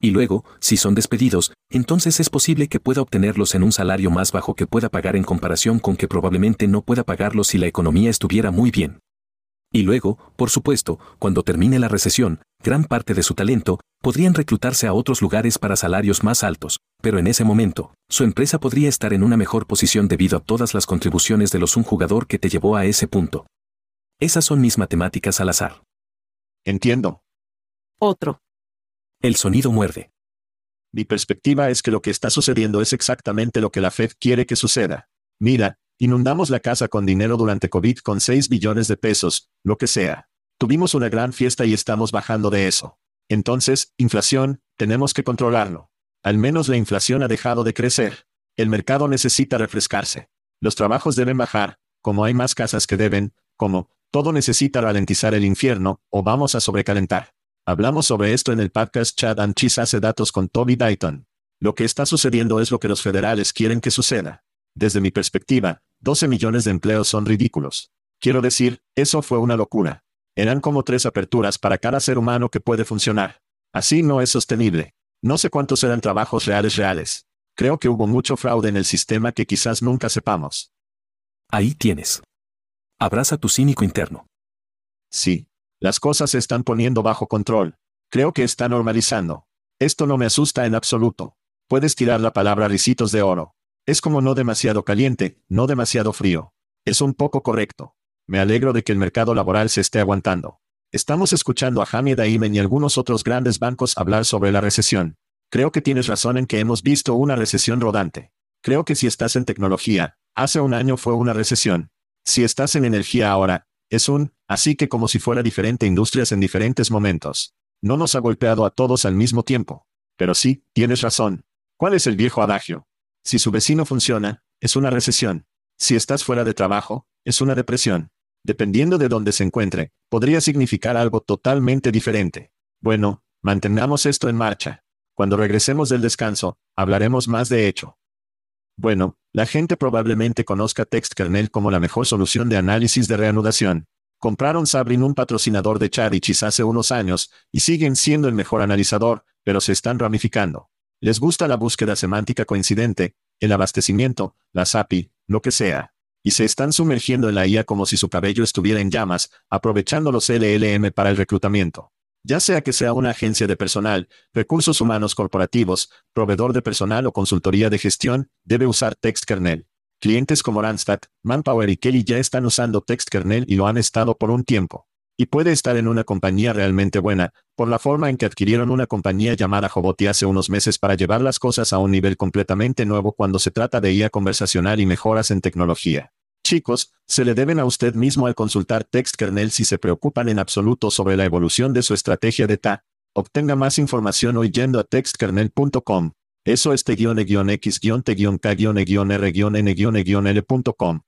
Y luego, si son despedidos, entonces es posible que pueda obtenerlos en un salario más bajo que pueda pagar en comparación con que probablemente no pueda pagarlos si la economía estuviera muy bien. Y luego, por supuesto, cuando termine la recesión, gran parte de su talento, podrían reclutarse a otros lugares para salarios más altos, pero en ese momento, su empresa podría estar en una mejor posición debido a todas las contribuciones de los un jugador que te llevó a ese punto. Esas son mis matemáticas al azar. Entiendo. Otro. El sonido muerde. Mi perspectiva es que lo que está sucediendo es exactamente lo que la Fed quiere que suceda. Mira, Inundamos la casa con dinero durante COVID con 6 billones de pesos, lo que sea. Tuvimos una gran fiesta y estamos bajando de eso. Entonces, inflación, tenemos que controlarlo. Al menos la inflación ha dejado de crecer. El mercado necesita refrescarse. Los trabajos deben bajar, como hay más casas que deben, como, todo necesita ralentizar el infierno, o vamos a sobrecalentar. Hablamos sobre esto en el podcast Chad and Cheese hace datos con Toby Dayton. Lo que está sucediendo es lo que los federales quieren que suceda. Desde mi perspectiva, 12 millones de empleos son ridículos. Quiero decir, eso fue una locura. Eran como tres aperturas para cada ser humano que puede funcionar. Así no es sostenible. No sé cuántos eran trabajos reales reales. Creo que hubo mucho fraude en el sistema que quizás nunca sepamos. Ahí tienes. Abraza tu cínico interno. Sí. Las cosas se están poniendo bajo control. Creo que está normalizando. Esto no me asusta en absoluto. Puedes tirar la palabra risitos de oro. Es como no demasiado caliente, no demasiado frío. Es un poco correcto. Me alegro de que el mercado laboral se esté aguantando. Estamos escuchando a Hamid Aimen y algunos otros grandes bancos hablar sobre la recesión. Creo que tienes razón en que hemos visto una recesión rodante. Creo que si estás en tecnología, hace un año fue una recesión. Si estás en energía ahora, es un, así que como si fuera diferente industrias en diferentes momentos. No nos ha golpeado a todos al mismo tiempo. Pero sí, tienes razón. ¿Cuál es el viejo adagio? Si su vecino funciona, es una recesión. Si estás fuera de trabajo, es una depresión. Dependiendo de dónde se encuentre, podría significar algo totalmente diferente. Bueno, mantengamos esto en marcha. Cuando regresemos del descanso, hablaremos más de hecho. Bueno, la gente probablemente conozca TextKernel como la mejor solución de análisis de reanudación. Compraron Sabrin un patrocinador de Charichis hace unos años, y siguen siendo el mejor analizador, pero se están ramificando. Les gusta la búsqueda semántica coincidente, el abastecimiento, las API, lo que sea. Y se están sumergiendo en la IA como si su cabello estuviera en llamas, aprovechando los LLM para el reclutamiento. Ya sea que sea una agencia de personal, recursos humanos corporativos, proveedor de personal o consultoría de gestión, debe usar TextKernel. Clientes como Randstad, Manpower y Kelly ya están usando TextKernel y lo han estado por un tiempo. Y puede estar en una compañía realmente buena, por la forma en que adquirieron una compañía llamada Joboti hace unos meses para llevar las cosas a un nivel completamente nuevo cuando se trata de IA conversacional y mejoras en tecnología. Chicos, se le deben a usted mismo al consultar TextKernel si se preocupan en absoluto sobre la evolución de su estrategia de TA. Obtenga más información hoy yendo a textkernel.com. Eso es t-x-t-k-k-r-n-n-n-l.com.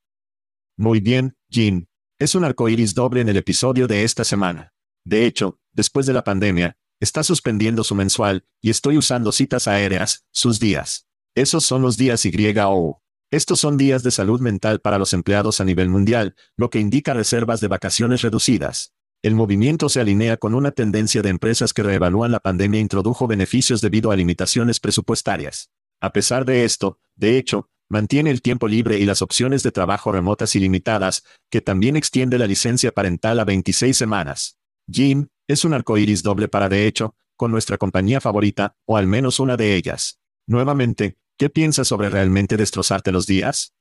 Muy bien, Jin. Es un arcoíris doble en el episodio de esta semana. De hecho, después de la pandemia, está suspendiendo su mensual, y estoy usando citas aéreas, sus días. Esos son los días YO. Estos son días de salud mental para los empleados a nivel mundial, lo que indica reservas de vacaciones reducidas. El movimiento se alinea con una tendencia de empresas que reevalúan la pandemia e introdujo beneficios debido a limitaciones presupuestarias. A pesar de esto, de hecho, mantiene el tiempo libre y las opciones de trabajo remotas ilimitadas, que también extiende la licencia parental a 26 semanas. Jim, es un arcoíris doble para de hecho, con nuestra compañía favorita, o al menos una de ellas. Nuevamente, ¿qué piensas sobre realmente destrozarte los días?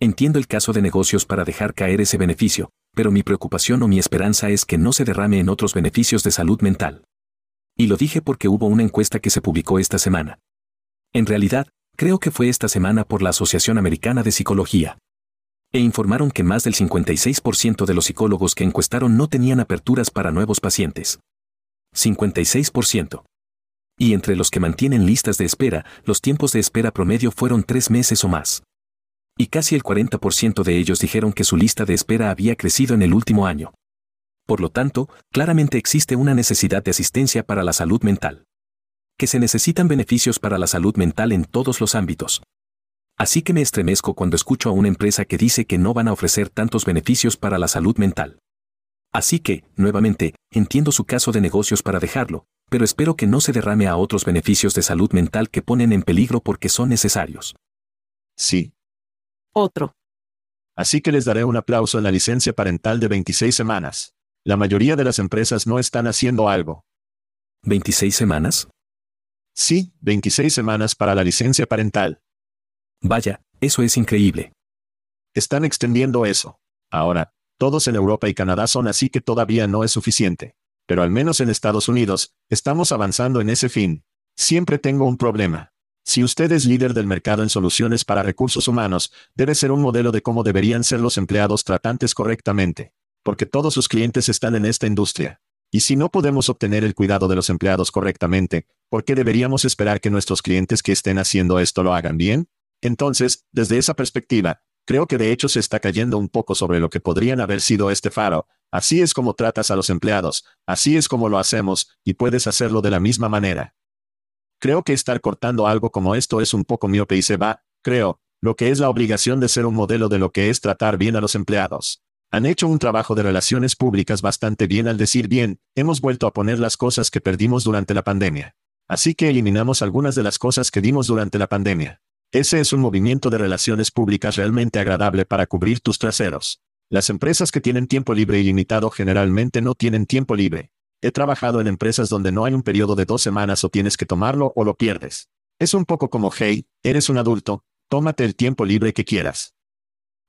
Entiendo el caso de negocios para dejar caer ese beneficio, pero mi preocupación o mi esperanza es que no se derrame en otros beneficios de salud mental. Y lo dije porque hubo una encuesta que se publicó esta semana. En realidad, creo que fue esta semana por la Asociación Americana de Psicología. E informaron que más del 56% de los psicólogos que encuestaron no tenían aperturas para nuevos pacientes. 56%. Y entre los que mantienen listas de espera, los tiempos de espera promedio fueron tres meses o más. Y casi el 40% de ellos dijeron que su lista de espera había crecido en el último año. Por lo tanto, claramente existe una necesidad de asistencia para la salud mental que se necesitan beneficios para la salud mental en todos los ámbitos. Así que me estremezco cuando escucho a una empresa que dice que no van a ofrecer tantos beneficios para la salud mental. Así que, nuevamente, entiendo su caso de negocios para dejarlo, pero espero que no se derrame a otros beneficios de salud mental que ponen en peligro porque son necesarios. Sí. Otro. Así que les daré un aplauso en la licencia parental de 26 semanas. La mayoría de las empresas no están haciendo algo. ¿26 semanas? Sí, 26 semanas para la licencia parental. Vaya, eso es increíble. Están extendiendo eso. Ahora, todos en Europa y Canadá son así que todavía no es suficiente. Pero al menos en Estados Unidos, estamos avanzando en ese fin. Siempre tengo un problema. Si usted es líder del mercado en soluciones para recursos humanos, debe ser un modelo de cómo deberían ser los empleados tratantes correctamente. Porque todos sus clientes están en esta industria. Y si no podemos obtener el cuidado de los empleados correctamente, ¿por qué deberíamos esperar que nuestros clientes que estén haciendo esto lo hagan bien? Entonces, desde esa perspectiva, creo que de hecho se está cayendo un poco sobre lo que podrían haber sido este faro. Así es como tratas a los empleados, así es como lo hacemos, y puedes hacerlo de la misma manera. Creo que estar cortando algo como esto es un poco miope y se va, creo, lo que es la obligación de ser un modelo de lo que es tratar bien a los empleados. Han hecho un trabajo de relaciones públicas bastante bien al decir bien, hemos vuelto a poner las cosas que perdimos durante la pandemia. Así que eliminamos algunas de las cosas que dimos durante la pandemia. Ese es un movimiento de relaciones públicas realmente agradable para cubrir tus traseros. Las empresas que tienen tiempo libre ilimitado generalmente no tienen tiempo libre. He trabajado en empresas donde no hay un periodo de dos semanas o tienes que tomarlo o lo pierdes. Es un poco como, hey, eres un adulto, tómate el tiempo libre que quieras.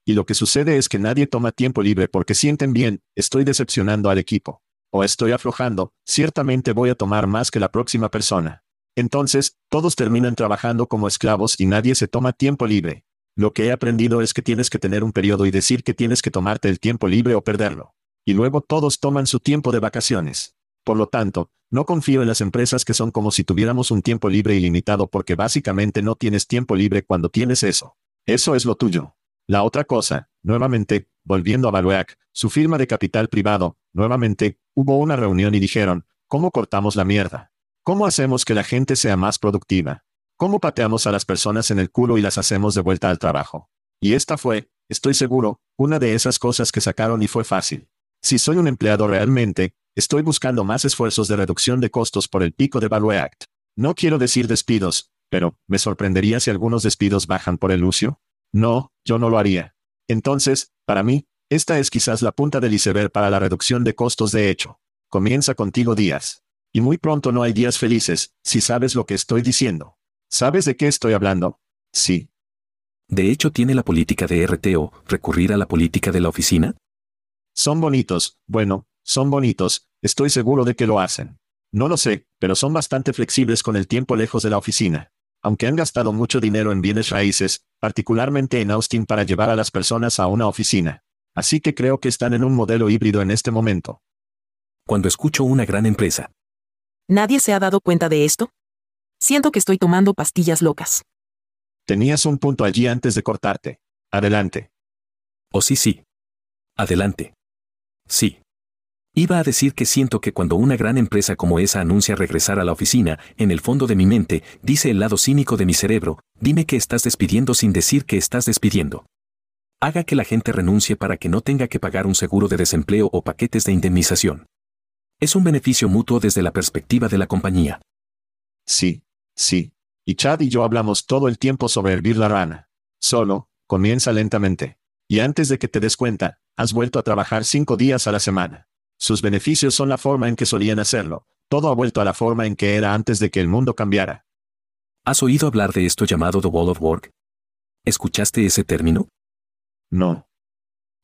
Y lo que sucede es que nadie toma tiempo libre porque sienten bien, estoy decepcionando al equipo. O estoy aflojando, ciertamente voy a tomar más que la próxima persona. Entonces, todos terminan trabajando como esclavos y nadie se toma tiempo libre. Lo que he aprendido es que tienes que tener un periodo y decir que tienes que tomarte el tiempo libre o perderlo. Y luego todos toman su tiempo de vacaciones. Por lo tanto, no confío en las empresas que son como si tuviéramos un tiempo libre ilimitado porque básicamente no tienes tiempo libre cuando tienes eso. Eso es lo tuyo. La otra cosa, nuevamente, volviendo a Baluac, su firma de capital privado, nuevamente, hubo una reunión y dijeron, ¿cómo cortamos la mierda? ¿Cómo hacemos que la gente sea más productiva? ¿Cómo pateamos a las personas en el culo y las hacemos de vuelta al trabajo? Y esta fue, estoy seguro, una de esas cosas que sacaron y fue fácil. Si soy un empleado realmente, estoy buscando más esfuerzos de reducción de costos por el pico de Value. No quiero decir despidos, Pero, ¿me sorprendería si algunos despidos bajan por el Lucio? No, yo no lo haría. Entonces, para mí, esta es quizás la punta del iceberg para la reducción de costos de hecho. Comienza contigo días. Y muy pronto no hay días felices, si sabes lo que estoy diciendo. ¿Sabes de qué estoy hablando? Sí. De hecho, tiene la política de RTO, recurrir a la política de la oficina. Son bonitos, bueno, son bonitos, estoy seguro de que lo hacen. No lo sé, pero son bastante flexibles con el tiempo lejos de la oficina. Aunque han gastado mucho dinero en bienes raíces, particularmente en Austin para llevar a las personas a una oficina. Así que creo que están en un modelo híbrido en este momento. Cuando escucho una gran empresa. ¿Nadie se ha dado cuenta de esto? Siento que estoy tomando pastillas locas. Tenías un punto allí antes de cortarte. Adelante. Oh sí, sí. Adelante. Sí. Iba a decir que siento que cuando una gran empresa como esa anuncia regresar a la oficina, en el fondo de mi mente, dice el lado cínico de mi cerebro, dime que estás despidiendo sin decir que estás despidiendo. Haga que la gente renuncie para que no tenga que pagar un seguro de desempleo o paquetes de indemnización. Es un beneficio mutuo desde la perspectiva de la compañía. Sí, sí. Y Chad y yo hablamos todo el tiempo sobre hervir la rana. Solo, comienza lentamente. Y antes de que te des cuenta, has vuelto a trabajar cinco días a la semana. Sus beneficios son la forma en que solían hacerlo. Todo ha vuelto a la forma en que era antes de que el mundo cambiara. ¿Has oído hablar de esto llamado The Wall of Work? ¿Escuchaste ese término? No.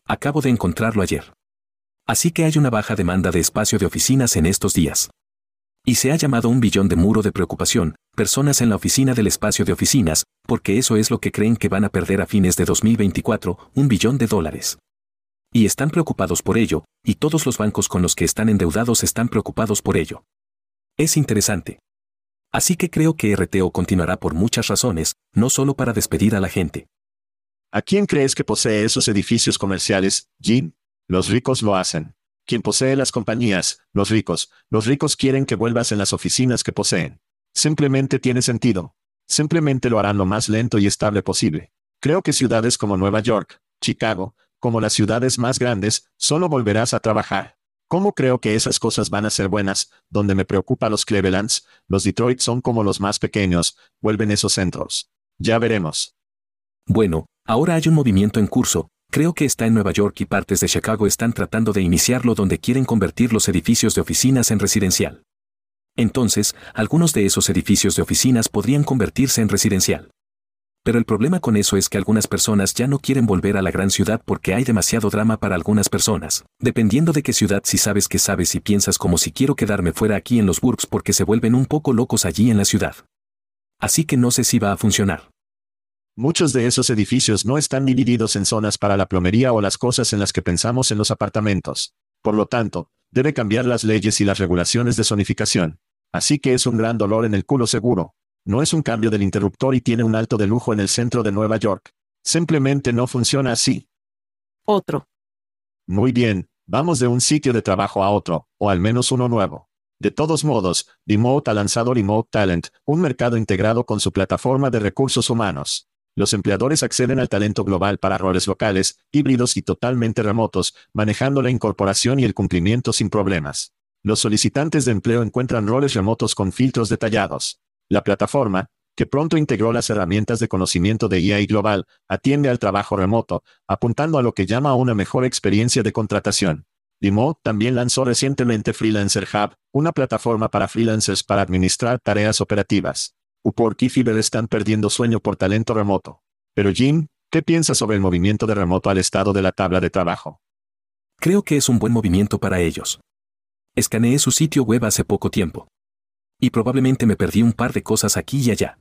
Acabo de encontrarlo ayer. Así que hay una baja demanda de espacio de oficinas en estos días. Y se ha llamado un billón de muro de preocupación, personas en la oficina del espacio de oficinas, porque eso es lo que creen que van a perder a fines de 2024, un billón de dólares. Y están preocupados por ello, y todos los bancos con los que están endeudados están preocupados por ello. Es interesante. Así que creo que RTO continuará por muchas razones, no solo para despedir a la gente. ¿A quién crees que posee esos edificios comerciales, Jim? Los ricos lo hacen. Quien posee las compañías, los ricos, los ricos quieren que vuelvas en las oficinas que poseen. Simplemente tiene sentido. Simplemente lo harán lo más lento y estable posible. Creo que ciudades como Nueva York, Chicago, como las ciudades más grandes, solo volverás a trabajar. ¿Cómo creo que esas cosas van a ser buenas? Donde me preocupa los Clevelands, los Detroit son como los más pequeños, vuelven esos centros. Ya veremos. Bueno, ahora hay un movimiento en curso, creo que está en Nueva York y partes de Chicago están tratando de iniciarlo donde quieren convertir los edificios de oficinas en residencial. Entonces, algunos de esos edificios de oficinas podrían convertirse en residencial. Pero el problema con eso es que algunas personas ya no quieren volver a la gran ciudad porque hay demasiado drama para algunas personas. Dependiendo de qué ciudad si sabes que sabes y piensas como si quiero quedarme fuera aquí en los burbs porque se vuelven un poco locos allí en la ciudad. Así que no sé si va a funcionar. Muchos de esos edificios no están divididos en zonas para la plomería o las cosas en las que pensamos en los apartamentos. Por lo tanto, debe cambiar las leyes y las regulaciones de zonificación. Así que es un gran dolor en el culo seguro, no es un cambio del interruptor y tiene un alto de lujo en el centro de Nueva York. Simplemente no funciona así. Otro. Muy bien, vamos de un sitio de trabajo a otro, o al menos uno nuevo. De todos modos, Remote ha lanzado Remote Talent, un mercado integrado con su plataforma de recursos humanos. Los empleadores acceden al talento global para roles locales, híbridos y totalmente remotos, manejando la incorporación y el cumplimiento sin problemas. Los solicitantes de empleo encuentran roles remotos con filtros detallados. La plataforma, que pronto integró las herramientas de conocimiento de EA global, atiende al trabajo remoto, apuntando a lo que llama una mejor experiencia de contratación. Dimo también lanzó recientemente Freelancer Hub, una plataforma para freelancers para administrar tareas operativas. Upwork y Fiverr están perdiendo sueño por talento remoto. Pero Jim, ¿qué piensas sobre el movimiento de remoto al estado de la tabla de trabajo? Creo que es un buen movimiento para ellos. Escaneé su sitio web hace poco tiempo. Y probablemente me perdí un par de cosas aquí y allá.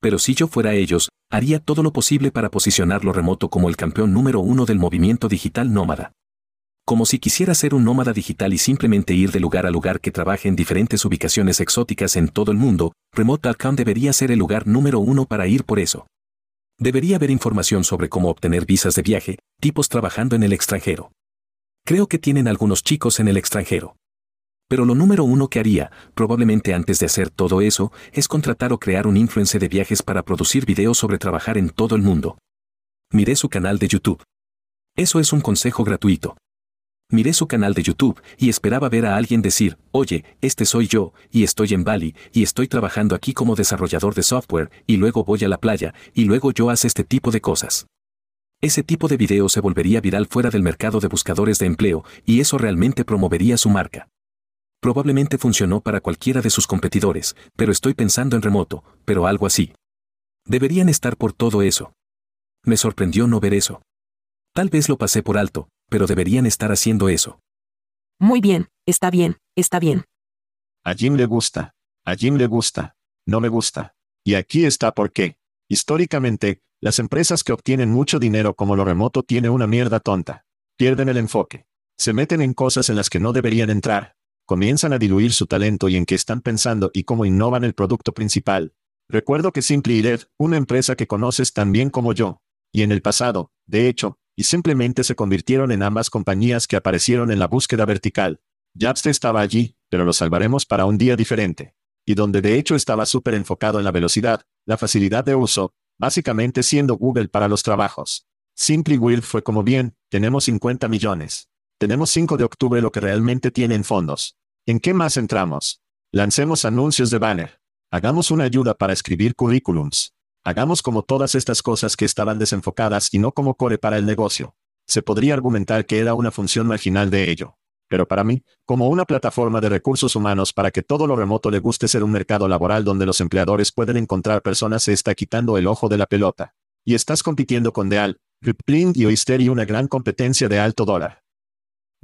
Pero si yo fuera ellos, haría todo lo posible para posicionarlo remoto como el campeón número uno del movimiento digital nómada. Como si quisiera ser un nómada digital y simplemente ir de lugar a lugar que trabaje en diferentes ubicaciones exóticas en todo el mundo, Remote.com debería ser el lugar número uno para ir por eso. Debería haber información sobre cómo obtener visas de viaje, tipos trabajando en el extranjero. Creo que tienen algunos chicos en el extranjero. Pero lo número uno que haría, probablemente antes de hacer todo eso, es contratar o crear un influencer de viajes para producir videos sobre trabajar en todo el mundo. Miré su canal de YouTube. Eso es un consejo gratuito. Miré su canal de YouTube y esperaba ver a alguien decir, oye, este soy yo, y estoy en Bali, y estoy trabajando aquí como desarrollador de software, y luego voy a la playa, y luego yo hace este tipo de cosas. Ese tipo de video se volvería viral fuera del mercado de buscadores de empleo, y eso realmente promovería su marca. Probablemente funcionó para cualquiera de sus competidores, pero estoy pensando en remoto, pero algo así. Deberían estar por todo eso. Me sorprendió no ver eso. Tal vez lo pasé por alto, pero deberían estar haciendo eso. Muy bien, está bien, está bien. A Jim le gusta. A Jim le gusta. No me gusta. Y aquí está por qué. Históricamente, las empresas que obtienen mucho dinero como lo remoto tienen una mierda tonta. Pierden el enfoque. Se meten en cosas en las que no deberían entrar. Comienzan a diluir su talento y en qué están pensando y cómo innovan el producto principal. Recuerdo que Simply Red, una empresa que conoces tan bien como yo, y en el pasado, de hecho, y simplemente se convirtieron en ambas compañías que aparecieron en la búsqueda vertical. Yapster estaba allí, pero lo salvaremos para un día diferente. Y donde de hecho estaba súper enfocado en la velocidad, la facilidad de uso, básicamente siendo Google para los trabajos. Simply Will fue como bien, tenemos 50 millones. Tenemos 5 de octubre lo que realmente tiene en fondos. ¿En qué más entramos? Lancemos anuncios de banner. Hagamos una ayuda para escribir currículums. Hagamos como todas estas cosas que estaban desenfocadas y no como core para el negocio. Se podría argumentar que era una función marginal de ello. Pero para mí, como una plataforma de recursos humanos para que todo lo remoto le guste ser un mercado laboral donde los empleadores pueden encontrar personas se está quitando el ojo de la pelota. Y estás compitiendo con Deal, Riplin y Oyster y una gran competencia de alto dólar.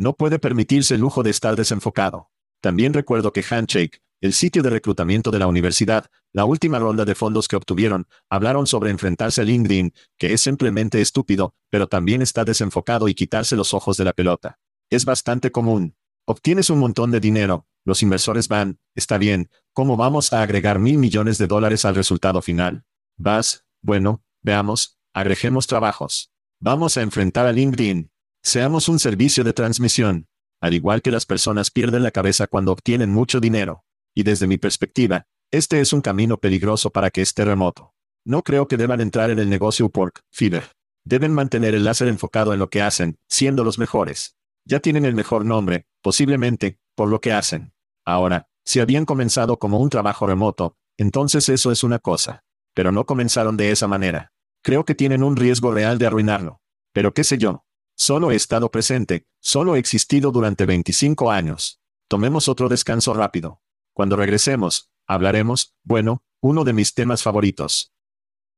No puede permitirse el lujo de estar desenfocado. También recuerdo que Handshake, el sitio de reclutamiento de la universidad, la última ronda de fondos que obtuvieron, hablaron sobre enfrentarse a LinkedIn, que es simplemente estúpido, pero también está desenfocado y quitarse los ojos de la pelota. Es bastante común. Obtienes un montón de dinero, los inversores van, está bien, ¿cómo vamos a agregar mil millones de dólares al resultado final? Vas, bueno, veamos, agreguemos trabajos. Vamos a enfrentar a LinkedIn. Seamos un servicio de transmisión. Al igual que las personas pierden la cabeza cuando obtienen mucho dinero. Y desde mi perspectiva, este es un camino peligroso para que esté remoto. No creo que deban entrar en el negocio Upwork, Fiverr. Deben mantener el láser enfocado en lo que hacen, siendo los mejores. Ya tienen el mejor nombre, posiblemente, por lo que hacen. Ahora, si habían comenzado como un trabajo remoto, entonces eso es una cosa. Pero no comenzaron de esa manera. Creo que tienen un riesgo real de arruinarlo. Pero qué sé yo. Solo he estado presente, solo he existido durante 25 años. Tomemos otro descanso rápido. Cuando regresemos, hablaremos, bueno, uno de mis temas favoritos.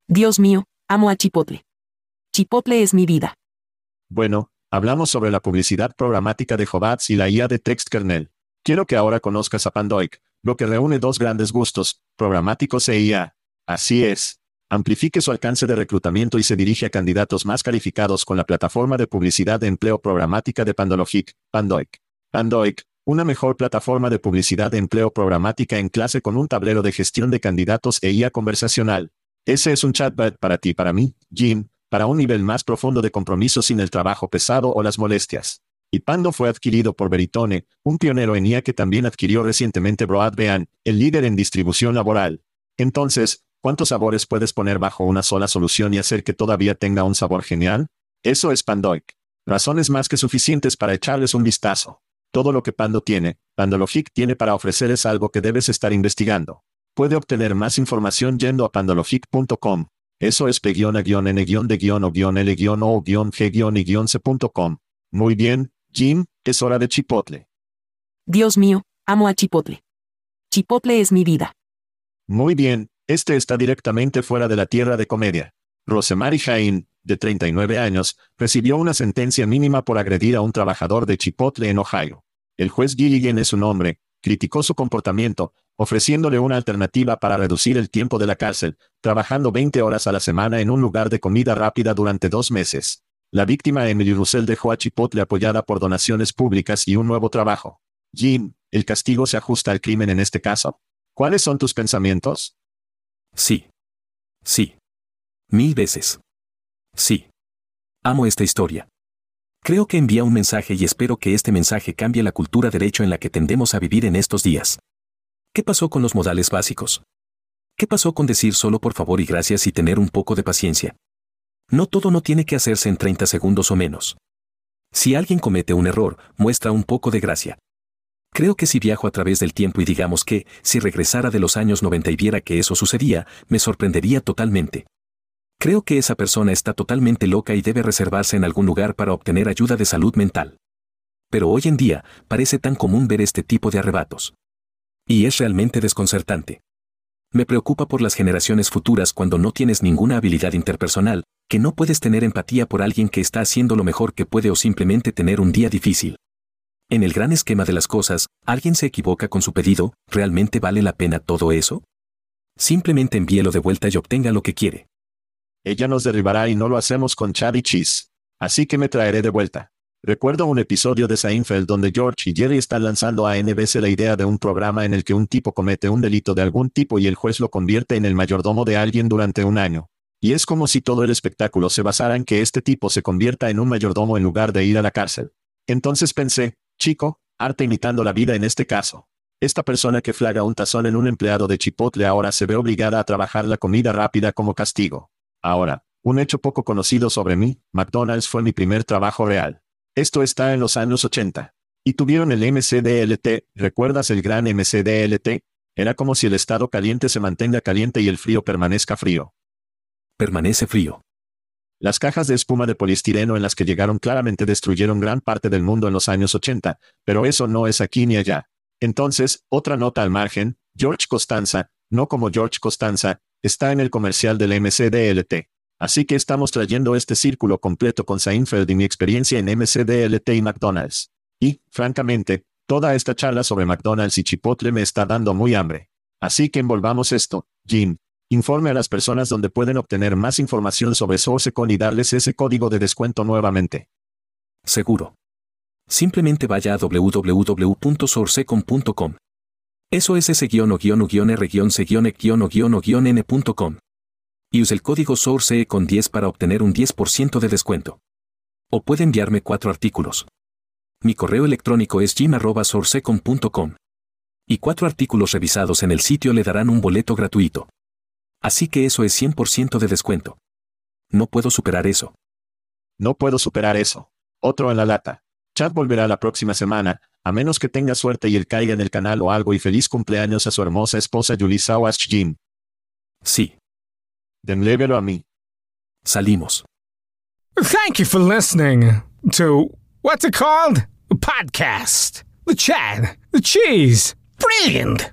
Dios mío, amo a Chipotle. Chipotle es mi vida. Bueno, hablamos sobre la publicidad programática de Jobats y la IA de TextKernel. Quiero que ahora conozcas a Pandoik, lo que reúne dos grandes gustos, programáticos e IA. Así es. Amplifique su alcance de reclutamiento y se dirige a candidatos más calificados con la plataforma de publicidad de empleo programática de Pandologic, Pandoik. Pandoik, una mejor plataforma de publicidad de empleo programática en clase con un tablero de gestión de candidatos e IA conversacional. Ese es un chatbot para ti, para mí, Jim, para un nivel más profundo de compromiso sin el trabajo pesado o las molestias. Y Pando fue adquirido por Veritone, un pionero en IA que también adquirió recientemente Broadband, el líder en distribución laboral. Entonces, ¿cuántos sabores puedes poner bajo una sola solución y hacer que todavía tenga un sabor genial? Eso es Pandoik. Razones más que suficientes para echarles un vistazo. Todo lo que Pando tiene, Pandologic tiene para ofrecer es algo que debes estar investigando. Puede obtener más información yendo a pandologic.com. Eso es p-n-de-o-o-g-y-c.com. Muy bien, Jim, es hora de Chipotle. Dios mío, amo a Chipotle. Chipotle es mi vida. Muy bien, este está directamente fuera de la tierra de comedia. Rosemary Jain, de 39 años, recibió una sentencia mínima por agredir a un trabajador de Chipotle en Ohio. El juez Gilligan es su nombre, criticó su comportamiento, ofreciéndole una alternativa para reducir el tiempo de la cárcel, trabajando 20 horas a la semana en un lugar de comida rápida durante dos meses. La víctima Emily Russell dejó a Chipotle apoyada por donaciones públicas y un nuevo trabajo. Jim, ¿el castigo se ajusta al crimen en este caso? ¿Cuáles son tus pensamientos? Sí. Sí. Mil veces. Sí. Amo esta historia. Creo que envía un mensaje y espero que este mensaje cambie la cultura derecho en la que tendemos a vivir en estos días. ¿Qué pasó con los modales básicos? ¿Qué pasó con decir solo por favor y gracias y tener un poco de paciencia? No todo no tiene que hacerse en 30 segundos o menos. Si alguien comete un error, muestra un poco de gracia. Creo que si viajo a través del tiempo y digamos que, si regresara de los años 90 y viera que eso sucedía, me sorprendería totalmente. Creo que esa persona está totalmente loca y debe reservarse en algún lugar para obtener ayuda de salud mental. Pero hoy en día, parece tan común ver este tipo de arrebatos. Y es realmente desconcertante. Me preocupa por las generaciones futuras cuando no tienes ninguna habilidad interpersonal, que no puedes tener empatía por alguien que está haciendo lo mejor que puede o simplemente tener un día difícil. En el gran esquema de las cosas, ¿alguien se equivoca con su pedido? ¿Realmente vale la pena todo eso? Simplemente envíelo de vuelta y obtenga lo que quiere. Ella nos derribará y no lo hacemos con Chad y Cheese. Así que me traeré de vuelta. Recuerdo un episodio de Seinfeld donde George y Jerry están lanzando a NBC la idea de un programa en el que un tipo comete un delito de algún tipo y el juez lo convierte en el mayordomo de alguien durante un año. Y es como si todo el espectáculo se basara en que este tipo se convierta en un mayordomo en lugar de ir a la cárcel. Entonces pensé, chico, arte imitando la vida en este caso. Esta persona que flaga un tazón en un empleado de Chipotle ahora se ve obligada a trabajar la comida rápida como castigo. Ahora, un hecho poco conocido sobre mí, McDonald's fue mi primer trabajo real. Esto está en los años 80. Y tuvieron el MCDLT, ¿recuerdas el gran MCDLT? Era como si el estado caliente se mantenga caliente y el frío permanezca frío. Permanece frío. Las cajas de espuma de poliestireno en las que llegaron claramente destruyeron gran parte del mundo en los años 80, pero eso no es aquí ni allá. Entonces, otra nota al margen, George Costanza, no como George Costanza, está en el comercial del MCDLT. Así que estamos trayendo este círculo completo con Seinfeld y mi experiencia en MCDLT y McDonald's. Y, francamente, toda esta charla sobre McDonald's y Chipotle me está dando muy hambre. Así que envolvamos esto, Jim. Informe a las personas donde pueden obtener más información sobre SourceCon y darles ese código de descuento nuevamente. Seguro. Simplemente vaya a www.sourcecon.com. Eso es ese guion o guion o guion r guion c guion e guion o guion o guion n.com y use el código SOURCE con 10 para obtener un 10% de descuento. O puede enviarme cuatro artículos. Mi correo electrónico es jim.sourcecom.com. Y cuatro artículos revisados en el sitio le darán un boleto gratuito. Así que eso es 100% de descuento. No puedo superar eso. No puedo superar eso. Otro en la lata. Chad volverá la próxima semana, a menos que tenga suerte y él caiga en el canal o algo y feliz cumpleaños a su hermosa esposa Julissa Wash Jim. Sí. Denlégalo a mí. Salimos. Thank you for listening to what's it called? A podcast. The chat. The cheese. Brilliant.